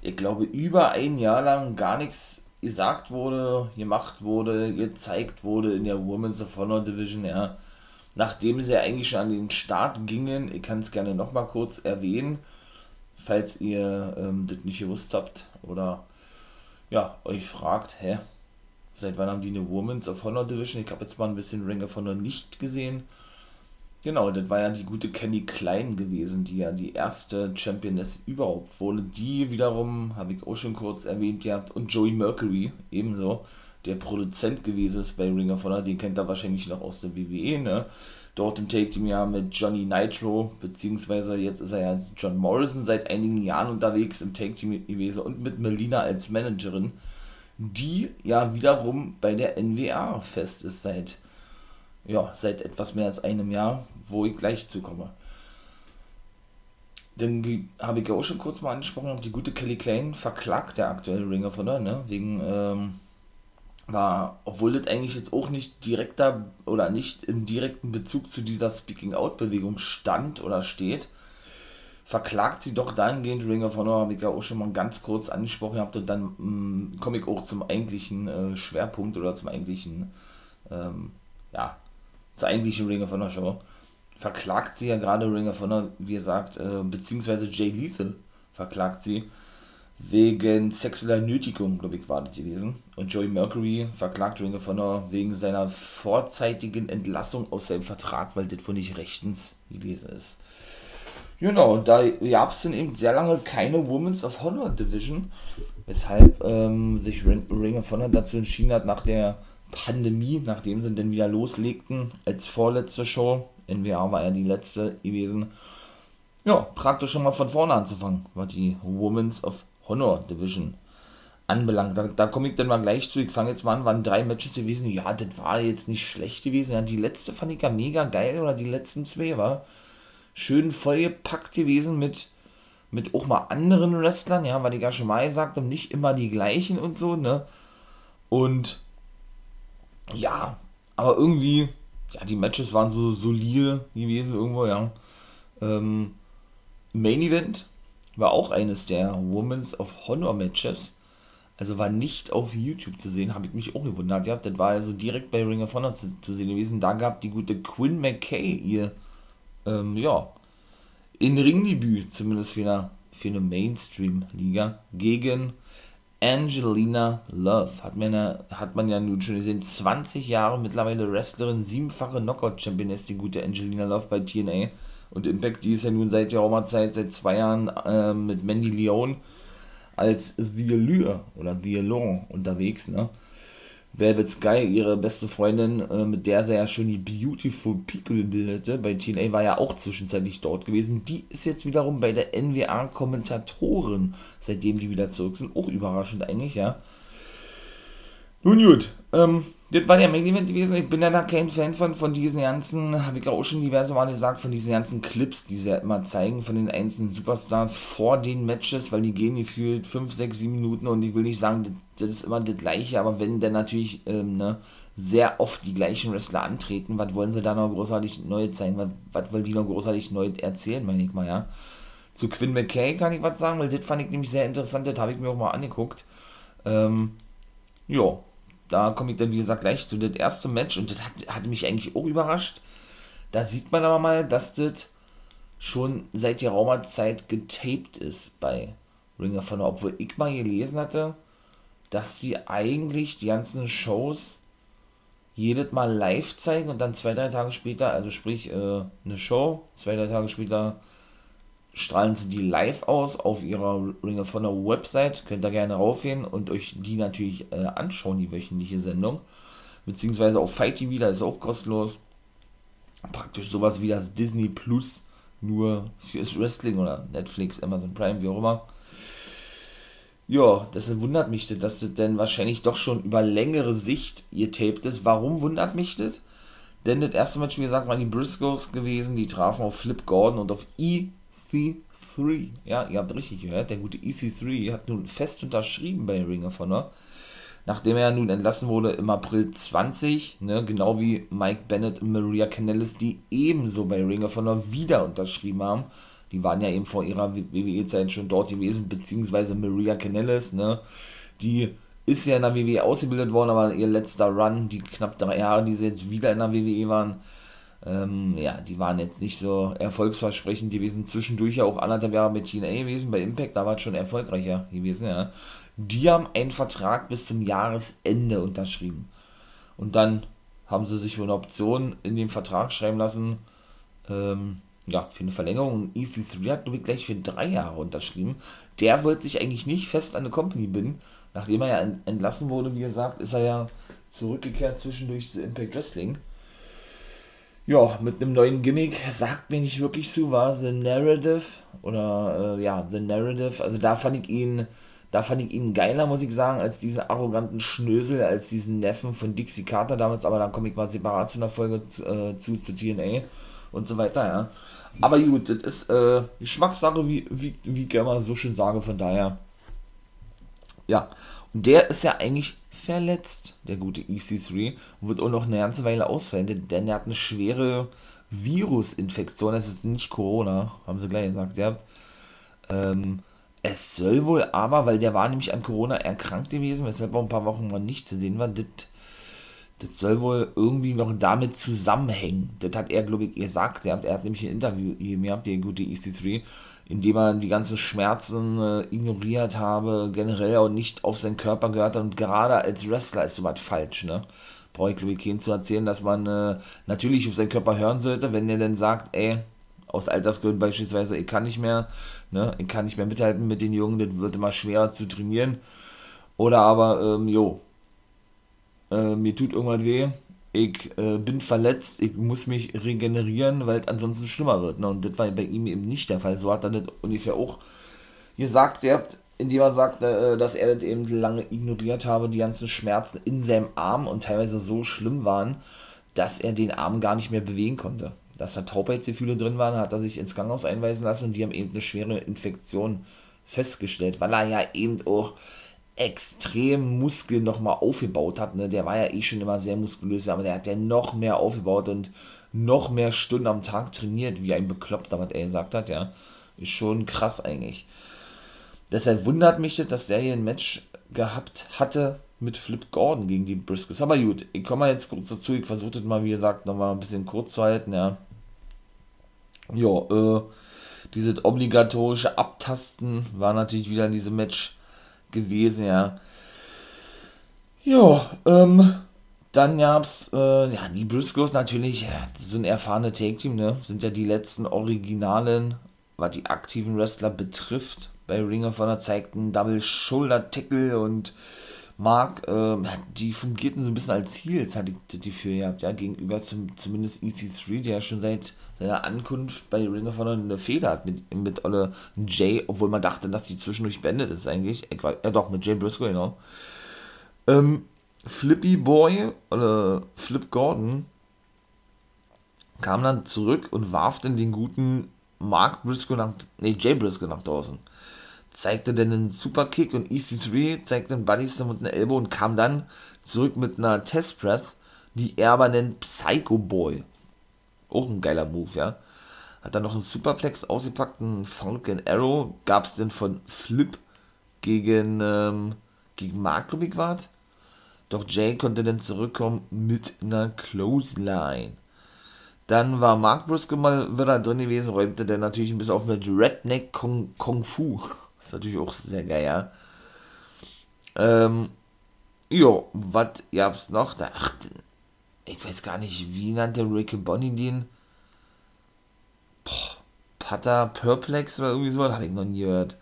ich glaube, über ein Jahr lang gar nichts gesagt wurde, gemacht wurde, gezeigt wurde in der Women's of Honor Division, ja. Nachdem sie ja eigentlich schon an den Start gingen, ich kann es gerne nochmal kurz erwähnen, falls ihr ähm, das nicht gewusst habt oder ja, euch fragt, hä, seit wann haben die eine Women's of Honor Division? Ich habe jetzt mal ein bisschen Ring of Honor nicht gesehen. Genau, das war ja die gute Kenny Klein gewesen, die ja die erste Championess überhaupt wurde. Die wiederum, habe ich auch schon kurz erwähnt gehabt, und Joey Mercury ebenso, der Produzent gewesen ist bei Ring of Honor, den kennt er wahrscheinlich noch aus der WWE, ne? Dort im Take Team ja mit Johnny Nitro, beziehungsweise jetzt ist er ja als John Morrison seit einigen Jahren unterwegs im Take Team gewesen und mit Melina als Managerin, die ja wiederum bei der NWA fest ist seit, ja, seit etwas mehr als einem Jahr, wo ich gleich zukomme. Denn habe ich ja auch schon kurz mal angesprochen, die gute Kelly Klein verklagt der aktuelle Ring of Honor, ne, wegen, ähm, war, obwohl das eigentlich jetzt auch nicht direkter oder nicht im direkten Bezug zu dieser Speaking-Out-Bewegung stand oder steht, verklagt sie doch dahingehend Ring of Honor, habe ich ja auch schon mal ganz kurz angesprochen gehabt und dann mm, komme ich auch zum eigentlichen äh, Schwerpunkt oder zum eigentlichen, ähm, ja, zur eigentlichen Ring of Honor Show. Verklagt sie ja gerade Ring of Honor, wie gesagt, äh, beziehungsweise Jay Lethal verklagt sie wegen sexueller Nötigung, glaube ich, war das gewesen. Und Joey Mercury verklagt Ring of Honor wegen seiner vorzeitigen Entlassung aus seinem Vertrag, weil das wohl nicht rechtens gewesen ist. Genau, und da gab es dann eben sehr lange keine Women's of Honor Division, weshalb ähm, sich Ring of Honor dazu entschieden hat, nach der Pandemie, nachdem sie dann wieder loslegten, als vorletzte Show, NWA war ja die letzte gewesen, ja, praktisch schon mal von vorne anzufangen, war die Women's of Honor Division anbelangt. Da, da komme ich dann mal gleich zu. Ich fange jetzt mal an, waren drei Matches gewesen. Ja, das war jetzt nicht schlecht gewesen. Ja, die letzte fand ich ja mega geil, oder die letzten zwei war schön vollgepackt gewesen mit, mit auch mal anderen Wrestlern, ja, weil ich ja schon mal gesagt habe, nicht immer die gleichen und so, ne? Und ja, aber irgendwie, ja, die Matches waren so solide gewesen irgendwo, ja. Ähm, Main Event war auch eines der Women's of Honor Matches. Also war nicht auf YouTube zu sehen, habe ich mich auch gewundert. Ja, das war also direkt bei Ring of Honor zu, zu sehen gewesen. Da gab die gute Quinn McKay ihr, ähm, ja, in Ringdebüt, zumindest für eine, für eine Mainstream-Liga, gegen Angelina Love. Hat man, ja, hat man ja nun schon gesehen, 20 Jahre mittlerweile Wrestlerin, siebenfache Knockout-Championess, die gute Angelina Love bei TNA. Und Impact, die ist ja nun seit der Roma-Zeit, seit zwei Jahren äh, mit Mandy Leon als The Allure oder The Allure unterwegs, ne? Velvet Sky, ihre beste Freundin, äh, mit der sie ja schon die Beautiful People bildete, bei TNA war ja auch zwischenzeitlich dort gewesen. Die ist jetzt wiederum bei der NWA Kommentatorin, seitdem die wieder zurück sind. Auch überraschend eigentlich, ja. Nun gut, ähm, das war der Main Event gewesen. Ich bin ja da kein Fan von, von diesen ganzen, habe ich auch schon diverse Mal gesagt, von diesen ganzen Clips, die sie ja immer zeigen von den einzelnen Superstars vor den Matches, weil die gehen gefühlt 5, 6, 7 Minuten und ich will nicht sagen, das, das ist immer das Gleiche, aber wenn dann natürlich ähm, ne, sehr oft die gleichen Wrestler antreten, was wollen sie da noch großartig neu zeigen? Was, was wollen die noch großartig neu erzählen, meine ich mal, ja? Zu Quinn McKay kann ich was sagen, weil das fand ich nämlich sehr interessant, das habe ich mir auch mal angeguckt. Ähm, ja, da komme ich dann, wie gesagt, gleich zu. Das erste Match, und das hat, hat mich eigentlich auch überrascht. Da sieht man aber mal, dass das schon seit geraumer Zeit getaped ist bei Ring of Honor. Obwohl ich mal gelesen hatte, dass sie eigentlich die ganzen Shows jedes Mal live zeigen und dann zwei, drei Tage später, also sprich äh, eine Show, zwei, drei Tage später strahlen sie die live aus auf ihrer Ring of Honor Website. Könnt ihr gerne raufgehen und euch die natürlich äh, anschauen, die wöchentliche Sendung. Beziehungsweise auf Fight TV, da ist auch kostenlos. Praktisch sowas wie das Disney Plus, nur fürs Wrestling oder Netflix, Amazon Prime, wie auch immer. Ja, das wundert mich, dass das denn wahrscheinlich doch schon über längere Sicht getaped ist. Warum wundert mich das? Denn das erste Match, wie gesagt, waren die Briscoes gewesen, die trafen auf Flip Gordon und auf E EC3. Ja, ihr habt richtig gehört, der gute EC3 hat nun fest unterschrieben bei Ring of Honor. Nachdem er nun entlassen wurde im April 20, ne, genau wie Mike Bennett und Maria Canellis, die ebenso bei Ring of Honor wieder unterschrieben haben. Die waren ja eben vor ihrer WWE-Zeit schon dort gewesen, beziehungsweise Maria Canellis, ne, die ist ja in der WWE ausgebildet worden, aber ihr letzter Run, die knapp drei Jahre, die sie jetzt wieder in der WWE waren, Ähm, ja, die waren jetzt nicht so erfolgsversprechend gewesen. Zwischendurch ja auch anderthalb Jahre mit TNA gewesen. Bei Impact, da war es schon erfolgreicher gewesen, ja. Die haben einen Vertrag bis zum Jahresende unterschrieben. Und dann haben sie sich für eine Option in den Vertrag schreiben lassen, ähm, ja, für eine Verlängerung. Und EC3 hat nur gleich für drei Jahre unterschrieben. Der wollte sich eigentlich nicht fest an eine Company binden. Nachdem er ja entlassen wurde, wie gesagt, ist er ja zurückgekehrt zwischendurch zu Impact Wrestling ja, mit einem neuen Gimmick sagt mir nicht wirklich zu, war The Narrative oder äh, ja, The Narrative. Also da fand ich ihn, da fand ich ihn geiler, muss ich sagen, als diesen arroganten Schnösel, als diesen Neffen von Dixie Carter damals, aber dann komme ich mal separat zu einer Folge zu, äh, zu, zu TNA und so weiter, ja. Aber gut, das ist äh, Geschmackssache, wie, wie, wie ich immer so schön sage, von daher. Ja, und der ist ja eigentlich verletzt, der gute EC3, und wird auch noch eine ganze Weile ausfallen, denn er hat eine schwere Virusinfektion, das ist nicht Corona, haben sie gleich gesagt, ja. Ähm, es soll wohl aber, weil der war nämlich an Corona erkrankt gewesen, weshalb auch ein paar Wochen mal nicht zu sehen war, das, soll wohl irgendwie noch damit zusammenhängen. Das hat er, glaube ich, gesagt. Er hat, er hat nämlich ein Interview gegeben, der gute EC3, indem er die ganzen Schmerzen äh, ignoriert habe, generell auch nicht auf seinen Körper gehört hat und gerade als Wrestler ist sowas falsch, ne? Brauche ich glaube ich zu erzählen, dass man äh, natürlich auf seinen Körper hören sollte, wenn er dann sagt, ey, aus Altersgründen beispielsweise, ich kann nicht mehr, ne, ich kann nicht mehr mithalten mit den Jungen, das wird immer schwerer zu trainieren. Oder aber, ähm, jo, äh, mir tut irgendwas weh, ich äh, bin verletzt, ich muss mich regenerieren, weil es ansonsten schlimmer wird. Ne? Und das war bei ihm eben nicht der Fall. So hat er das ungefähr auch gesagt, er hat, indem er sagte, äh, dass er das eben lange ignoriert habe, die ganzen Schmerzen in seinem Arm und teilweise so schlimm waren, dass er den Arm gar nicht mehr bewegen konnte. Dass da Taubheitsgefühle drin waren, hat er sich ins Krankenhaus einweisen lassen und die haben eben eine schwere Infektion festgestellt, weil er ja eben auch extrem Muskeln nochmal aufgebaut hat. Ne? Der war ja eh schon immer sehr muskulös, aber der hat ja noch mehr aufgebaut und noch mehr Stunden am Tag trainiert, wie ein Bekloppter, was er gesagt hat, ja. Ist schon krass eigentlich. Deshalb wundert mich das, dass der hier ein Match gehabt hatte mit Flip Gordon gegen die Briscoes. Aber gut, ich komme mal jetzt kurz dazu. Ich versuche das mal, wie gesagt, nochmal ein bisschen kurz zu halten, ja. Ja, äh, dieses obligatorische Abtasten war natürlich wieder in diesem Match gewesen, ja. Ja, ähm, dann gab's, äh, ja, die Briscoes natürlich, ja, die sind erfahrene Take-Team, ne? Sind ja die letzten Originalen, was die aktiven Wrestler betrifft. Bei Ring of Honor zeigten Double Shoulder Tackle und Mark, ähm, die fungierten so ein bisschen als Heels, hatte ich das Gefühl gehabt, ja, gegenüber zum, zumindest EC3, der ja schon seit seiner Ankunft bei Ring of Honor eine Feder hat mit, mit Olle Jay, obwohl man dachte, dass die zwischendurch beendet ist eigentlich. Ich war, ja doch, mit Jay Briscoe, genau. Ähm, Flippy Boy, oder Flip Gordon, kam dann zurück und warf dann den guten Mark Briscoe nach, nee, Jay Briscoe nach draußen zeigte dann einen Superkick und EC3 zeigte einen Bodyslam und einen Elbow und kam dann zurück mit einer Test Breath, die er aber nennt Psycho Boy. Auch ein geiler Move, ja. Hat dann noch einen Superplex ausgepackt, einen Falcon Arrow. Gab es denn von Flip gegen, ähm, gegen Mark, glaube Doch Jay konnte dann zurückkommen mit einer Clothesline. Dann war Mark Briscoe mal wieder drin gewesen, räumte dann natürlich ein bisschen auf mit Redneck Kung, Kung Fu. Das ist natürlich auch sehr geil, ja. Ähm, jo, was gab's noch? Da, ach, ich weiß gar nicht, wie nannte Ricky Bonnie den? Pata Perplex oder irgendwie so, habe ich noch nie gehört.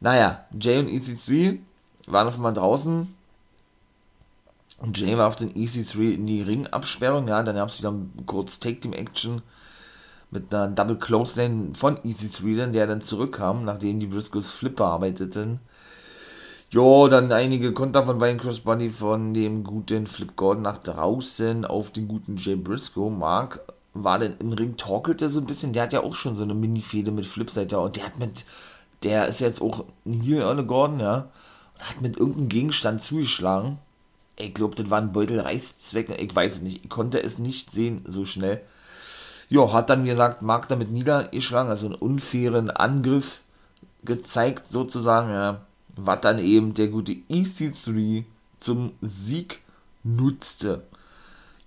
Naja, Jay und EC3 waren auf einmal draußen. Und Jay war auf den EC3 in die Ringabsperrung, ja, dann gab es wieder kurz Take-Team-Action mit einer Double Close Lane von EC3, der dann zurückkam, nachdem die Briscoes Flip bearbeiteten. Jo, dann einige Konter von Brian Crossbody von dem guten Flip Gordon nach draußen auf den guten Jay Briscoe. Mark war denn im Ring, torkelte so ein bisschen. Der hat ja auch schon so eine Mini-Fehde mit Flipseiter und der hat mit, der ist jetzt auch hier alle Gordon, ja, und hat mit irgendeinem Gegenstand zugeschlagen. Ich glaube, das war ein Beutel Reißzwecken, ich weiß es nicht, ich konnte es nicht sehen so schnell. Jo, hat dann, wie gesagt, Mark damit niedergeschlagen, also einen unfairen Angriff gezeigt sozusagen, ja was dann eben der gute EC3 zum Sieg nutzte.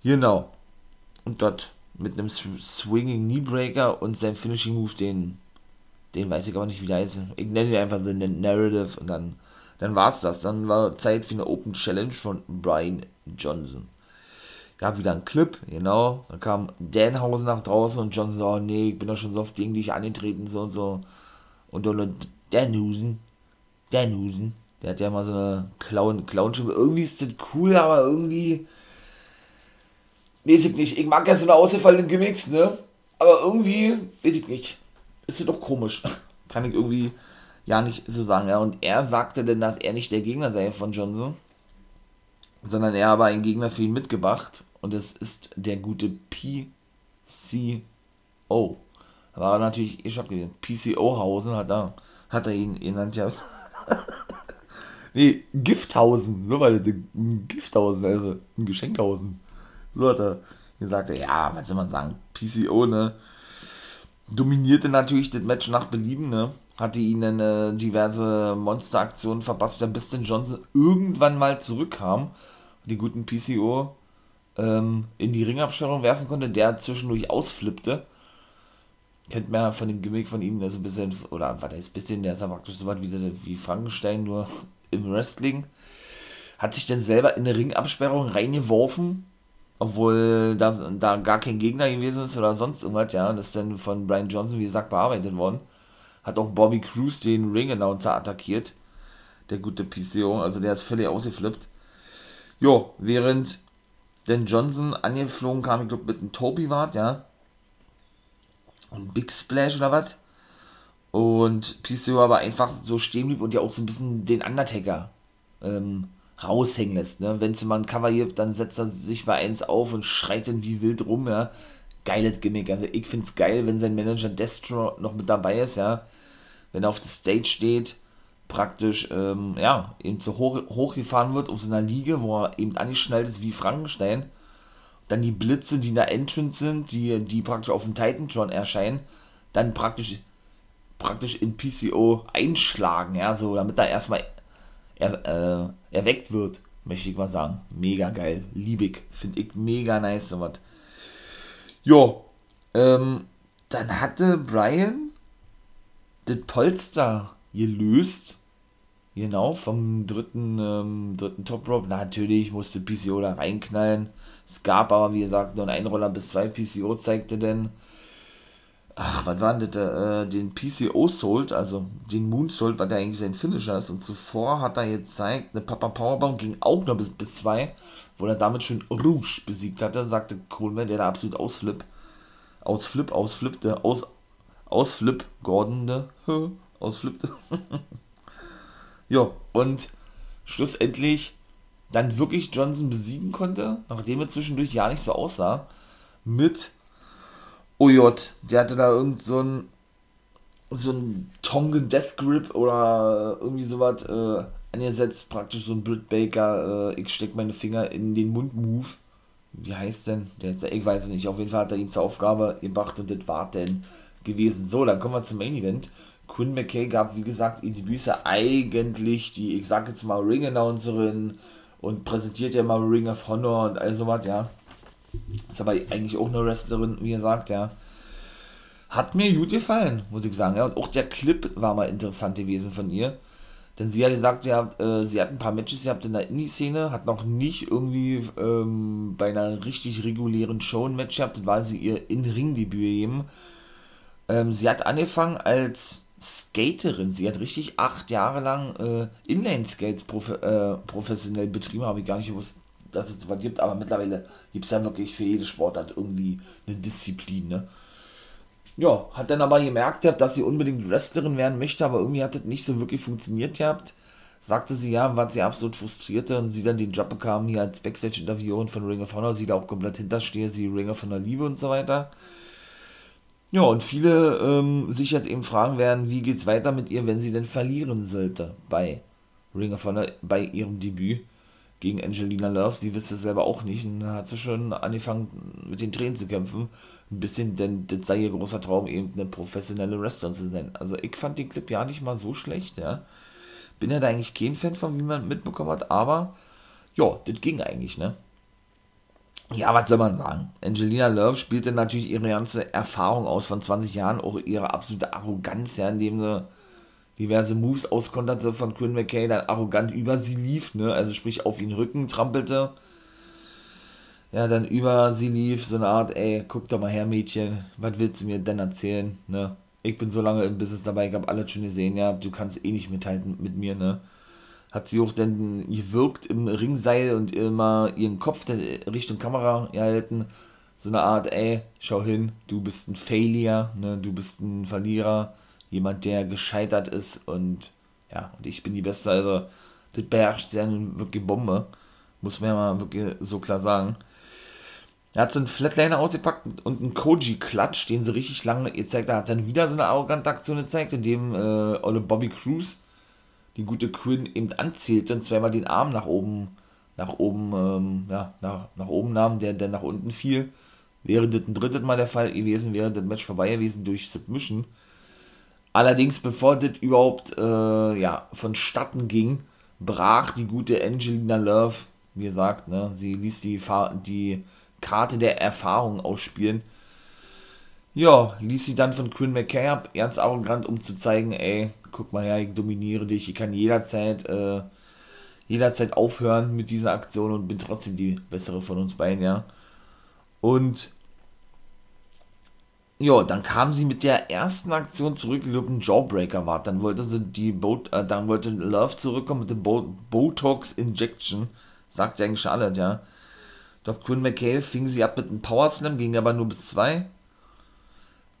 Genau. Und das mit einem Swinging Kneebreaker und seinem Finishing Move, den, den weiß ich aber nicht, wie der heißt. Ich nenne ihn einfach The Narrative und dann, dann war's das. Dann war Zeit für eine Open Challenge von Brian Johnson. Gab wieder einen Clip, genau. Dann kam Danhausen nach draußen und Johnson so, oh nee, ich bin doch schon so oft gegen dich angetreten, so und so. Und dann Danhusen, Danhusen, der hat ja mal so eine Clown, Clown-Stimme. Irgendwie ist das cool, aber irgendwie weiß ich nicht. Ich mag ja so eine ausgefallenen Gimmicks, ne? Aber irgendwie, weiß ich nicht. Ist das doch komisch. Kann ich irgendwie ja nicht so sagen. Ja, und er sagte denn, dass er nicht der Gegner sei von Johnson, sondern er aber einen Gegner für ihn mitgebracht. Und das ist der gute PCO. Da war er natürlich eh schon gewesen. PCO Hausen hat er, hat er ihn genannt, ja. nee, Gifthausen. So war das. Gifthausen, also ein Geschenkhausen. So hat er gesagt, ja, was soll man sagen, PCO, ne, dominierte natürlich das Match nach Belieben, ne, hatte ihnen äh, diverse Monsteraktionen verpasst, bis denn Johnson irgendwann mal zurückkam, die guten PCO ähm, in die Ringabsperrung werfen konnte, der zwischendurch ausflippte. Kennt man ja von dem Gimmick von ihm, der so ein bisschen, oder was heißt bisschen, der ist ja praktisch so was wie, wie Frankenstein, nur im Wrestling. Hat sich dann selber in eine Ringabsperrung reingeworfen, obwohl da, da gar kein Gegner gewesen ist oder sonst irgendwas, ja, das ist dann von Brian Johnson, wie gesagt, bearbeitet worden. Hat auch Bobby Cruz den Ring-Announcer attackiert, der gute PCO, also der ist völlig ausgeflippt. Jo, während denn Johnson angeflogen kam, ich glaube mit einem Toby Wart, ja, und Big Splash oder was, und PCO aber einfach so stehen blieb und ja auch so ein bisschen den Undertaker ähm, raushängen lässt. Ne? Wenn es mal ein Cover gibt, dann setzt er sich bei eins auf und schreit dann wie wild rum, ja. Geiles Gimmick. Also ich finde es geil, wenn sein Manager Destro noch mit dabei ist, ja. Wenn er auf der Stage steht, praktisch, ähm, ja, eben zu hoch, hochgefahren wird auf so einer Liege, wo er eben angeschnallt ist wie Frankenstein. Dann die Blitze, die in der Entrance sind, die, die praktisch auf dem Titantron erscheinen, dann praktisch praktisch in PCO einschlagen, ja, so damit er erstmal er, äh, erweckt wird, möchte ich mal sagen. Mega geil. Liebig. Finde ich mega nice, sowas. Jo. Ähm, dann hatte Brian das Polster gelöst. Genau, vom dritten, ähm, dritten Top Rope. Natürlich musste PCO da reinknallen. Es gab aber, wie gesagt, nur einen Einroller bis zwei PCO zeigte denn ach, was war denn das, äh, den PCO Sold, also den Moonsault, was der eigentlich sein Finisher ist. Und zuvor hat er jetzt gezeigt, eine Papa Powerbomb ging auch noch bis, bis zwei, wo er damit schon Rouge besiegt hatte, sagte Coleman, der da absolut ausflip, ausflip, ausflippte, aus, ausflip, Gordon, ne, ausflippte. ja, und schlussendlich dann wirklich Johnson besiegen konnte, nachdem er zwischendurch ja nicht so aussah, mit OJ, der hatte da irgend so ein so ein Tongan Death Grip oder irgendwie sowas äh, angesetzt, praktisch so ein Britt Baker, äh, ich steck meine Finger in den Mund Move. Wie heißt denn? Der jetzt, ich weiß nicht, auf jeden Fall hat er ihn zur Aufgabe gebracht und das war denn gewesen. So, dann kommen wir zum Main Event. Quinn McKay gab, wie gesagt, in die Büße eigentlich die, ich sag jetzt mal, Ring-Announcerin und präsentiert ja mal Ring of Honor und all sowas, ja. Ist aber eigentlich auch eine Wrestlerin, wie gesagt, ja. Hat mir gut gefallen, muss ich sagen. Ja. Und auch der Clip war mal interessant gewesen von ihr. Denn sie hat gesagt, ja, äh, sie hat ein paar Matches gehabt in der Indie-Szene, hat noch nicht irgendwie ähm, bei einer richtig regulären Show ein Match gehabt, weil sie ihr In-Ring-Debüt gegeben. Ähm, sie hat angefangen als Skaterin. Sie hat richtig acht Jahre lang äh, Inline-Skates prof äh, professionell betrieben, habe ich gar nicht gewusst, dass es sowas gibt, aber mittlerweile gibt es ja wirklich für jede Sportart irgendwie eine Disziplin, ne? Ja, hat dann aber gemerkt dass sie unbedingt Wrestlerin werden möchte, aber irgendwie hat das nicht so wirklich funktioniert gehabt. Sagte sie ja, war sie absolut frustrierte und sie dann den Job bekam hier als Backstage-Interviewerin von Ring of Honor, sie da auch komplett hinterstehe, sie Ring of Honor liebe und so weiter. Ja, und viele ähm, sich jetzt eben fragen werden, wie geht's weiter mit ihr, wenn sie denn verlieren sollte bei Ring of Honor, bei ihrem Debüt gegen Angelina Love. Sie wusste es selber auch nicht und hat sie schon angefangen mit den Tränen zu kämpfen. Ein bisschen, denn das sei ihr großer Traum, eben eine professionelle Wrestlerin zu sein. Also ich fand den Clip ja nicht mal so schlecht, ja. Bin ja da eigentlich kein Fan von, wie man mitbekommen hat, aber ja, das ging eigentlich, ne? Ja, was soll man sagen? Angelina Love spielte natürlich ihre ganze Erfahrung aus von 20 Jahren, auch ihre absolute Arroganz, ja, indem sie diverse Moves auskonterte von Quinn McKay, dann arrogant über sie lief, ne, also sprich auf ihn Rücken trampelte. Ja, dann über sie lief, so eine Art, ey, guck doch mal her, Mädchen, was willst du mir denn erzählen, ne? Ich bin so lange im Business dabei, ich habe alles schon gesehen, ja, du kannst eh nicht mithalten mit mir, ne? Hat sie auch dann gewirkt im Ringseil und immer ihren Kopf Richtung Kamera gehalten. So eine Art, ey, schau hin, du bist ein Failure, ne? Du bist ein Verlierer jemand, der gescheitert ist und ja, und ich bin die Beste, also das beherrscht sehr nun wirklich Bombe, muss man ja mal wirklich so klar sagen. Er hat so einen Flatliner ausgepackt und einen Koji-Klatsch, den sie richtig lange gezeigt hat. Hat dann wieder so eine arrogante Aktion gezeigt, in dem äh, Olle Bobby Cruz die gute Quinn eben anzählte und zweimal den Arm nach oben, nach oben, ähm, ja, nach, nach oben nahm, der dann nach unten fiel. Wäre das ein drittes Mal der Fall gewesen, wäre das Match vorbei gewesen durch Submission. Allerdings, bevor das überhaupt äh, ja, vonstatten ging, brach die gute Angelina Love, wie gesagt, ne, sie ließ die, die Karte der Erfahrung ausspielen. Ja, ließ sie dann von Quinn McKay ab, ernst arrogant, um zu zeigen, ey, guck mal her, ich dominiere dich, ich kann jederzeit, äh, jederzeit aufhören mit dieser Aktion und bin trotzdem die bessere von uns beiden, ja. Und ja, dann kam sie mit der ersten Aktion zurück, die ein Jawbreaker war. Dann wollte sie die Boat, äh, dann wollte Love zurückkommen mit dem Bo Botox Injection. Sagt ja eigentlich Charlotte, ja. Doch Quinn McKay fing sie ab mit einem Power Slam, ging aber nur bis zwei.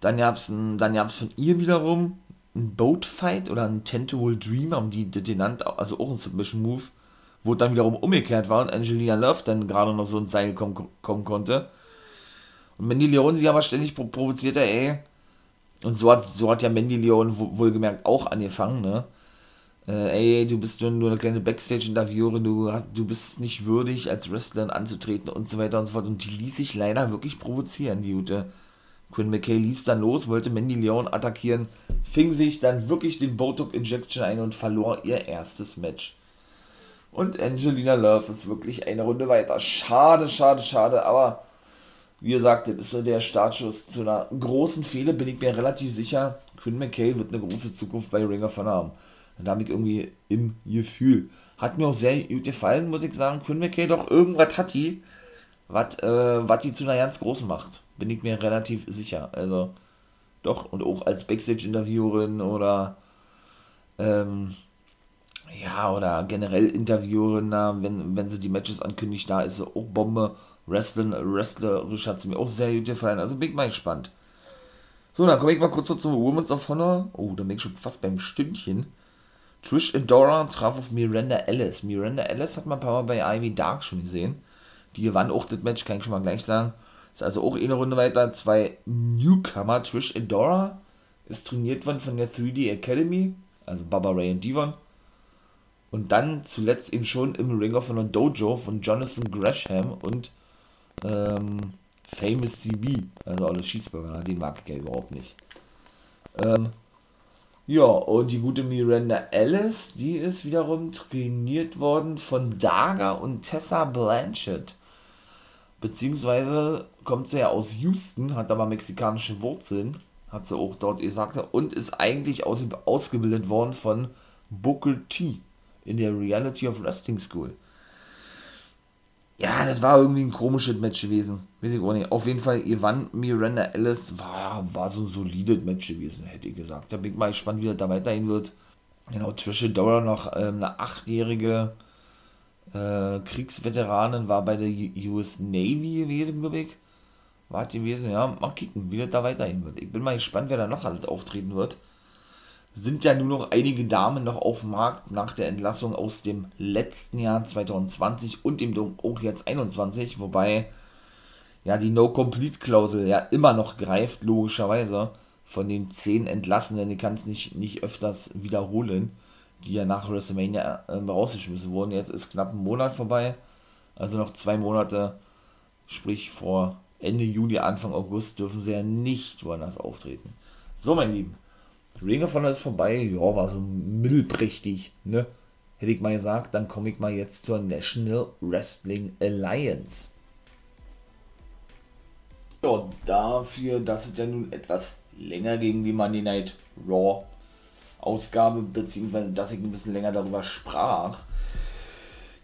Dann gab's ein, dann gab's von ihr wiederum ein Boat Fight oder ein Tentacle Dream, haben die den genannt, also auch ein Submission Move, wo dann wiederum umgekehrt war und Angelina Love dann gerade noch so ins Seil kommen, kommen konnte. Und Mandy Leon sie aber ständig provoziert, ey. Und so hat, so hat ja Mandy Leon wohlgemerkt auch angefangen, ne? Äh, ey, du bist nur, nur eine kleine Backstage-Interviewerin, du, du bist nicht würdig, als Wrestlerin anzutreten und so weiter und so fort. Und die ließ sich leider wirklich provozieren, die gute Quinn McKay ließ dann los, wollte Mandy Leon attackieren, fing sich dann wirklich den Botox Injection ein und verlor ihr erstes Match. Und Angelina Love ist wirklich eine Runde weiter. Schade, schade, schade, aber wie gesagt, das ist so der Startschuss zu einer großen Fehler, bin ich mir relativ sicher. Quinn McKay wird eine große Zukunft bei Ring of Honor haben. Da habe ich irgendwie im Gefühl. Hat mir auch sehr gut gefallen, muss ich sagen. Quinn McKay doch irgendwas hat die, was äh, die zu einer ganz großen macht. Bin ich mir relativ sicher. Also, doch, und auch als Backstage-Interviewerin oder ähm, ja, oder generell Interviewerin, wenn, wenn sie die Matches ankündigt, da ist sie auch Bombe. Wrestling, wrestlerisch hat sie mir auch sehr gut gefallen. Also bin ich mal gespannt. So, dann komme ich mal kurz so zum Women's of Honor. Oh, da bin ich schon fast beim Stündchen. Trish Adora traf auf Miranda Ellis. Miranda Ellis hat man ein paar Mal bei Ivy Dark schon gesehen. Die gewann auch das Match, kann ich schon mal gleich sagen. Ist also auch eine Runde weiter. Zwei Newcomer. Trish Adora ist trainiert worden von der 3D Academy, also Baba Ray und Devon. Und dann zuletzt eben schon im Ring of Honor Dojo von Jonathan Gresham und ähm, Famous CB, also alle Cheeseburger, den mag ich ja überhaupt nicht. Ähm, ja, und die gute Miranda Ellis, die ist wiederum trainiert worden von Daga und Tessa Blanchett. Beziehungsweise kommt sie ja aus Houston, hat aber mexikanische Wurzeln, hat sie auch dort gesagt, und ist eigentlich aus, ausgebildet worden von Booker T in der Reality of Wrestling School ja, das war irgendwie ein komisches Match gewesen. Weiß ich auch nicht. Auf jeden Fall, Ivan Miranda Ellis war, war so ein solides Match gewesen, hätte ich gesagt. Da bin ich mal gespannt, wie das da weiterhin wird. Genau, Trisha Dora noch ähm, eine achtjährige äh, Kriegsveteranin, war bei der US Navy gewesen, glaube ich. War gewesen, ja, mal kicken, wie das da weiterhin wird. Ich bin mal gespannt, wer da noch alles auftreten wird sind ja nur noch einige Damen noch auf dem Markt nach der Entlassung aus dem letzten Jahr 2020 und dem auch jetzt 21, wobei ja die No-Complete-Klausel ja immer noch greift, logischerweise. Von den zehn Entlassenen, ich kann es nicht, nicht öfters wiederholen, die ja nach WrestleMania äh, rausgeschmissen wurden. Jetzt ist knapp ein Monat vorbei, also noch zwei Monate, sprich vor Ende Juli, Anfang August dürfen sie ja nicht woanders auftreten. So, mein Lieben. Ring of Honor ist vorbei, ja, war so mittelprächtig, ne? Hätte ich mal gesagt, dann komme ich mal jetzt zur National Wrestling Alliance. Ja, dafür, dass es ja nun etwas länger gegen die Monday Night Raw Ausgabe, beziehungsweise dass ich ein bisschen länger darüber sprach.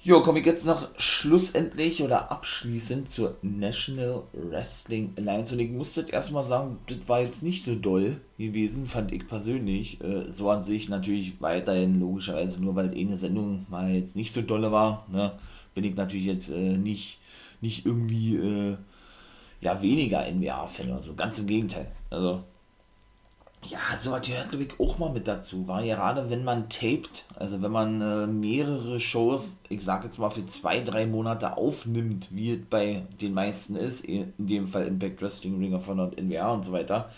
Jo, komme ich jetzt noch schlussendlich oder abschließend zur National Wrestling Alliance. Und ich musste erstmal sagen, das war jetzt nicht so doll gewesen, fand ich persönlich. Äh, so an sich natürlich weiterhin logischerweise, nur weil eine Sendung mal jetzt nicht so dolle war, ne, bin ich natürlich jetzt äh, nicht, nicht irgendwie äh, ja, weniger NBA-Fan oder so. Ganz im Gegenteil. Also ja, sowas gehört, glaube ich, auch mal mit dazu. War gerade, wenn man taped, also wenn man äh, mehrere Shows, ich sage jetzt mal für zwei, drei Monate aufnimmt, wie es bei den meisten ist, in dem Fall Impact Wrestling, Ring of Honor und NWA und so weiter,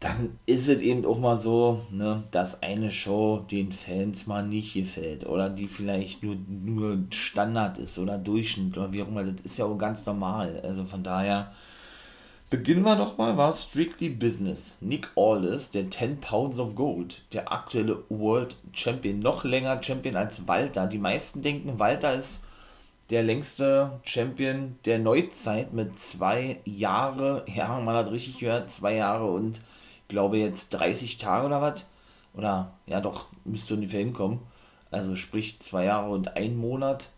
dann ist es eben auch mal so, ne, dass eine Show den Fans mal nicht gefällt oder die vielleicht nur, nur Standard ist oder Durchschnitt oder wie auch immer. Das ist ja auch ganz normal. Also von daher Beginnen wir doch mal, war Strictly Business. Nick Aldis, der 10 Pounds of Gold, der aktuelle World Champion, noch länger Champion als Walter. Die meisten denken, Walter ist der längste Champion der Neuzeit mit zwei Jahre, ja, man hat richtig gehört, zwei Jahre und glaube jetzt 30 Tage oder was. Oder, ja doch, müsste ungefähr hinkommen. Also sprich zwei Jahre und ein Monat.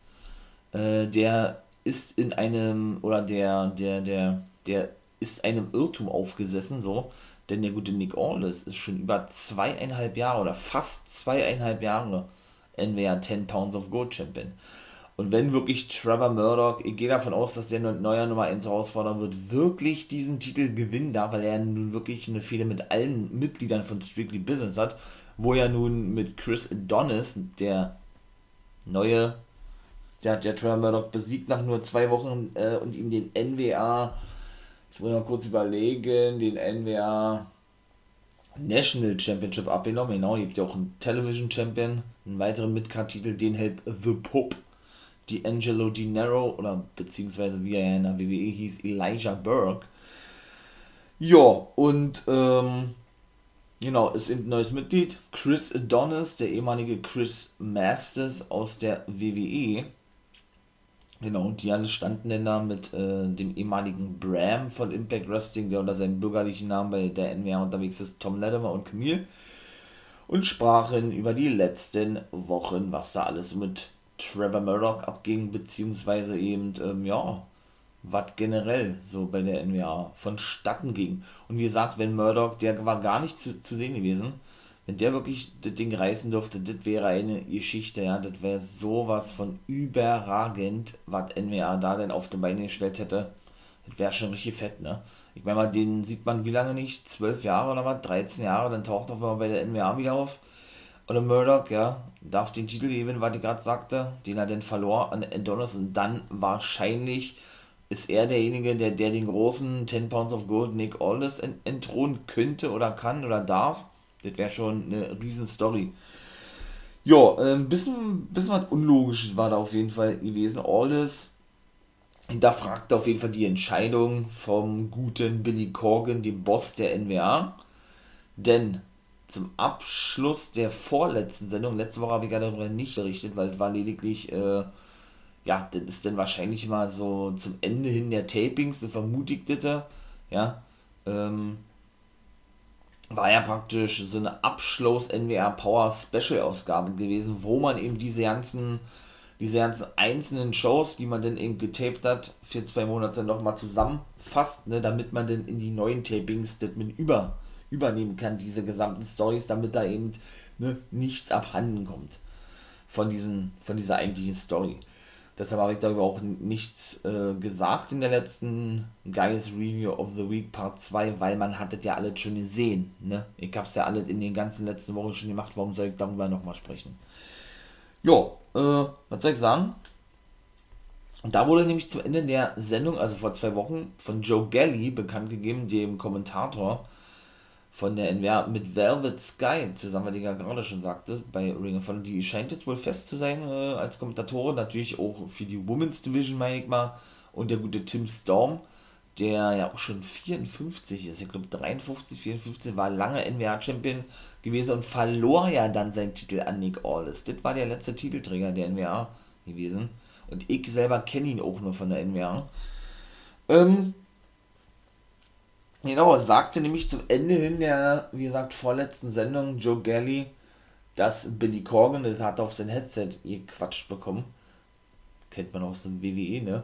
Äh, der ist in einem, oder der, der, der, der ist einem Irrtum aufgesessen, so, denn der gute Nick Aldis ist schon über zweieinhalb Jahre oder fast zweieinhalb Jahre NWA 10 Pounds of Gold Champion. Und wenn wirklich Trevor Murdoch, ich gehe davon aus, dass der neuer Nummer 1 herausfordern wird, wirklich diesen Titel gewinnen darf, weil er nun wirklich eine Fehde mit allen Mitgliedern von Strictly Business hat, wo er nun mit Chris Adonis, der neue, der hat ja Trevor Murdoch besiegt nach nur zwei Wochen äh, und ihm den NWA Jetzt muss ich mal kurz überlegen, den NWA National Championship abgenommen. Genau, gibt ja auch einen Television Champion, einen weiteren Midcard-Titel, den hält The Pope, D'Angelo Di Nero, oder beziehungsweise wie er in der WWE hieß, Elijah Burke. Ja, und ähm, genau, ist eben ein neues Mitglied, Chris Adonis, der ehemalige Chris Masters aus der WWE. Genau, und die alle standen dann da mit äh, dem ehemaligen Bram von Impact Wrestling, der unter seinem bürgerlichen Namen bei der NWA unterwegs ist, Tom Latimer und Camille, und sprachen über die letzten Wochen, was da alles mit Trevor Murdoch abging, beziehungsweise eben, ähm, ja, was generell so bei der NWA vonstatten ging. Und wie gesagt, wenn Murdoch, der war gar nicht zu, zu sehen gewesen, wenn der wirklich das Ding reißen durfte, das wäre eine Geschichte, ja, das wäre sowas von überragend, was NWA da denn auf die Beine gestellt hätte. Das wäre schon richtig fett, ne? Ich meine mal, den sieht man wie lange nicht? Zwölf Jahre oder was? 13 Jahre, dann taucht er bei der NWA wieder auf. Oder Murdoch, ja, darf den Titel gewinnen, was ich gerade sagte, den er denn verlor an Adonis und dann wahrscheinlich ist er derjenige, der, der den großen 10 Pounds of Gold Nick Aldis entthronen könnte oder kann oder darf. Das wäre schon eine riesen Story. Ja, ein ähm, bisschen, bisschen was unlogisch war da auf jeden Fall gewesen. Aldis hinterfragt auf jeden Fall die Entscheidung vom guten Billy Corgan, dem Boss der NWA. Denn zum Abschluss der vorletzten Sendung, letzte Woche habe ich ja darüber nicht berichtet, weil es war lediglich, äh, ja, das ist dann wahrscheinlich mal so zum Ende hin der Tapings, so vermutigte, ja, ähm, war ja praktisch so eine Abschluss-NWR Power Special Ausgabe gewesen, wo man eben diese ganzen, diese ganzen einzelnen Shows, die man dann eben getaped hat, für zwei Monate nochmal zusammenfasst, ne, damit man dann in die neuen Tapings das mit über, übernehmen kann, diese gesamten Stories, damit da eben ne, nichts abhanden kommt von, diesen, von dieser eigentlichen Story. Deshalb habe ich darüber auch nichts äh, gesagt in der letzten Guys Review of the Week Part 2, weil man hat das ja alles schon gesehen. Ne? Ich habe es ja alles in den ganzen letzten Wochen schon gemacht, warum soll ich darüber nochmal sprechen? Jo, äh, was soll ich sagen? Und da wurde nämlich zum Ende der Sendung, also vor zwei Wochen, von Joe Gelly bekannt gegeben, dem Kommentator, von der NWA mit Velvet Sky zusammen, weil die ja gerade schon sagte, bei Ring of Honor, die scheint jetzt wohl fest zu sein äh, als Kommentatorin, natürlich auch für die Women's Division, meine ich mal, und der gute Tim Storm, der ja auch schon 54 ist, ich glaube 53, 54, war lange NWA-Champion gewesen und verlor ja dann seinen Titel an Nick Aldis. Das war der letzte Titelträger der NWA gewesen. Und ich selber kenne ihn auch nur von der NWA. Ähm, Genau, sagte nämlich zum Ende hin der, wie gesagt, vorletzten Sendung Joe Galley, dass Billy Corgan, das hat auf sein Headset gequatscht bekommen, kennt man aus dem WWE, ne?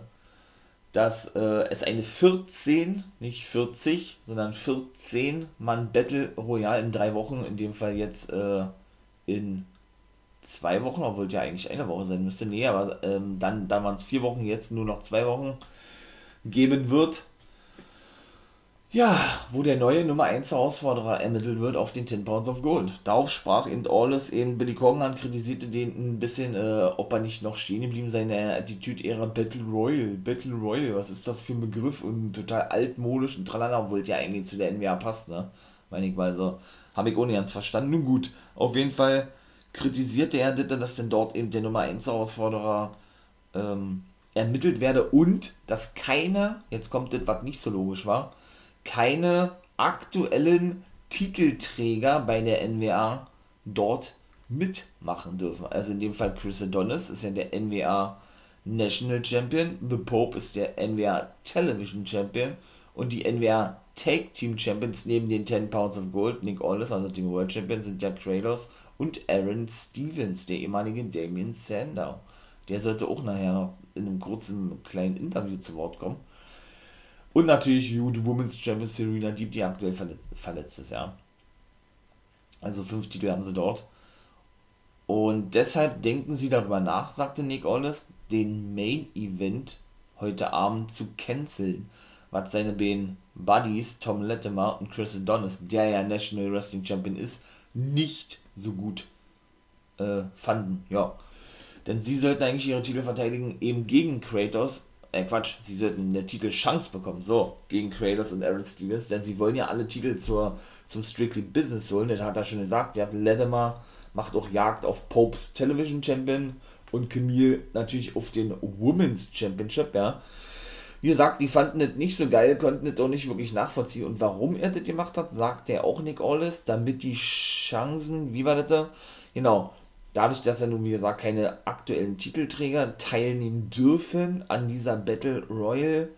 Dass äh, es eine 14, nicht 40, sondern 14 Mann Battle Royale in drei Wochen, in dem Fall jetzt äh, in zwei Wochen, obwohl es ja eigentlich eine Woche sein müsste, nee, aber ähm, dann, dann waren es vier Wochen, jetzt nur noch zwei Wochen geben wird. Ja, wo der neue Nummer 1 Herausforderer ermittelt wird auf den 10 Pounds of Gold. Darauf sprach eben Alles, eben Billy Corgan an, kritisierte den ein bisschen, äh, ob er nicht noch stehen geblieben sei in der Attitude-Ära Battle Royal. Battle Royal, was ist das für ein Begriff und total altmodisch und tralala, obwohl ja eigentlich zu der NWA passt, ne? Meine ich mal so. Habe ich ohne ganz verstanden. Nun gut, auf jeden Fall kritisierte er, dass denn dort eben der Nummer 1 Herausforderer ähm, ermittelt werde und dass keine, jetzt kommt das, was nicht so logisch war, keine aktuellen Titelträger bei der NWA dort mitmachen dürfen. Also in dem Fall Chris Adonis ist ja der NWA National Champion, The Pope ist der NWA Television Champion und die NWA Tag Team Champions neben den 10 Pounds of Gold, Nick Aldis, also dem World Champion, sind ja Kratos und Aaron Stevens, der ehemalige Damien Sandow. Der sollte auch nachher noch in einem kurzen kleinen Interview zu Wort kommen. Und natürlich You, die Women's Champion Serena Deep, die aktuell verletzt, verletzt ist, ja. Also fünf Titel haben sie dort. Und deshalb denken sie darüber nach, sagte Nick Aldis, den Main Event heute Abend zu canceln was seine beiden Buddies, Tom Latimer und Chris Adonis, der ja National Wrestling Champion ist, nicht so gut äh, fanden. Ja. Denn sie sollten eigentlich ihre Titel verteidigen, eben gegen Kratos. Äh, Quatsch, sie sollten eine Titelchance bekommen. So, gegen Kratos und Aaron Stevens, denn sie wollen ja alle Titel zur, zum Strictly Business holen. Das hat er schon gesagt. Der Latimer macht auch Jagd auf Popes Television Champion und Camille natürlich auf den Women's Championship, ja. Wie gesagt, die fanden das nicht so geil, konnten das auch nicht wirklich nachvollziehen. Und warum er das gemacht hat, sagt er auch Nick Aldis, damit die Chancen, wie war das da? Genau, dadurch, dass er nun, wie gesagt, keine aktuellen Titelträger teilnehmen dürfen an dieser Battle Royal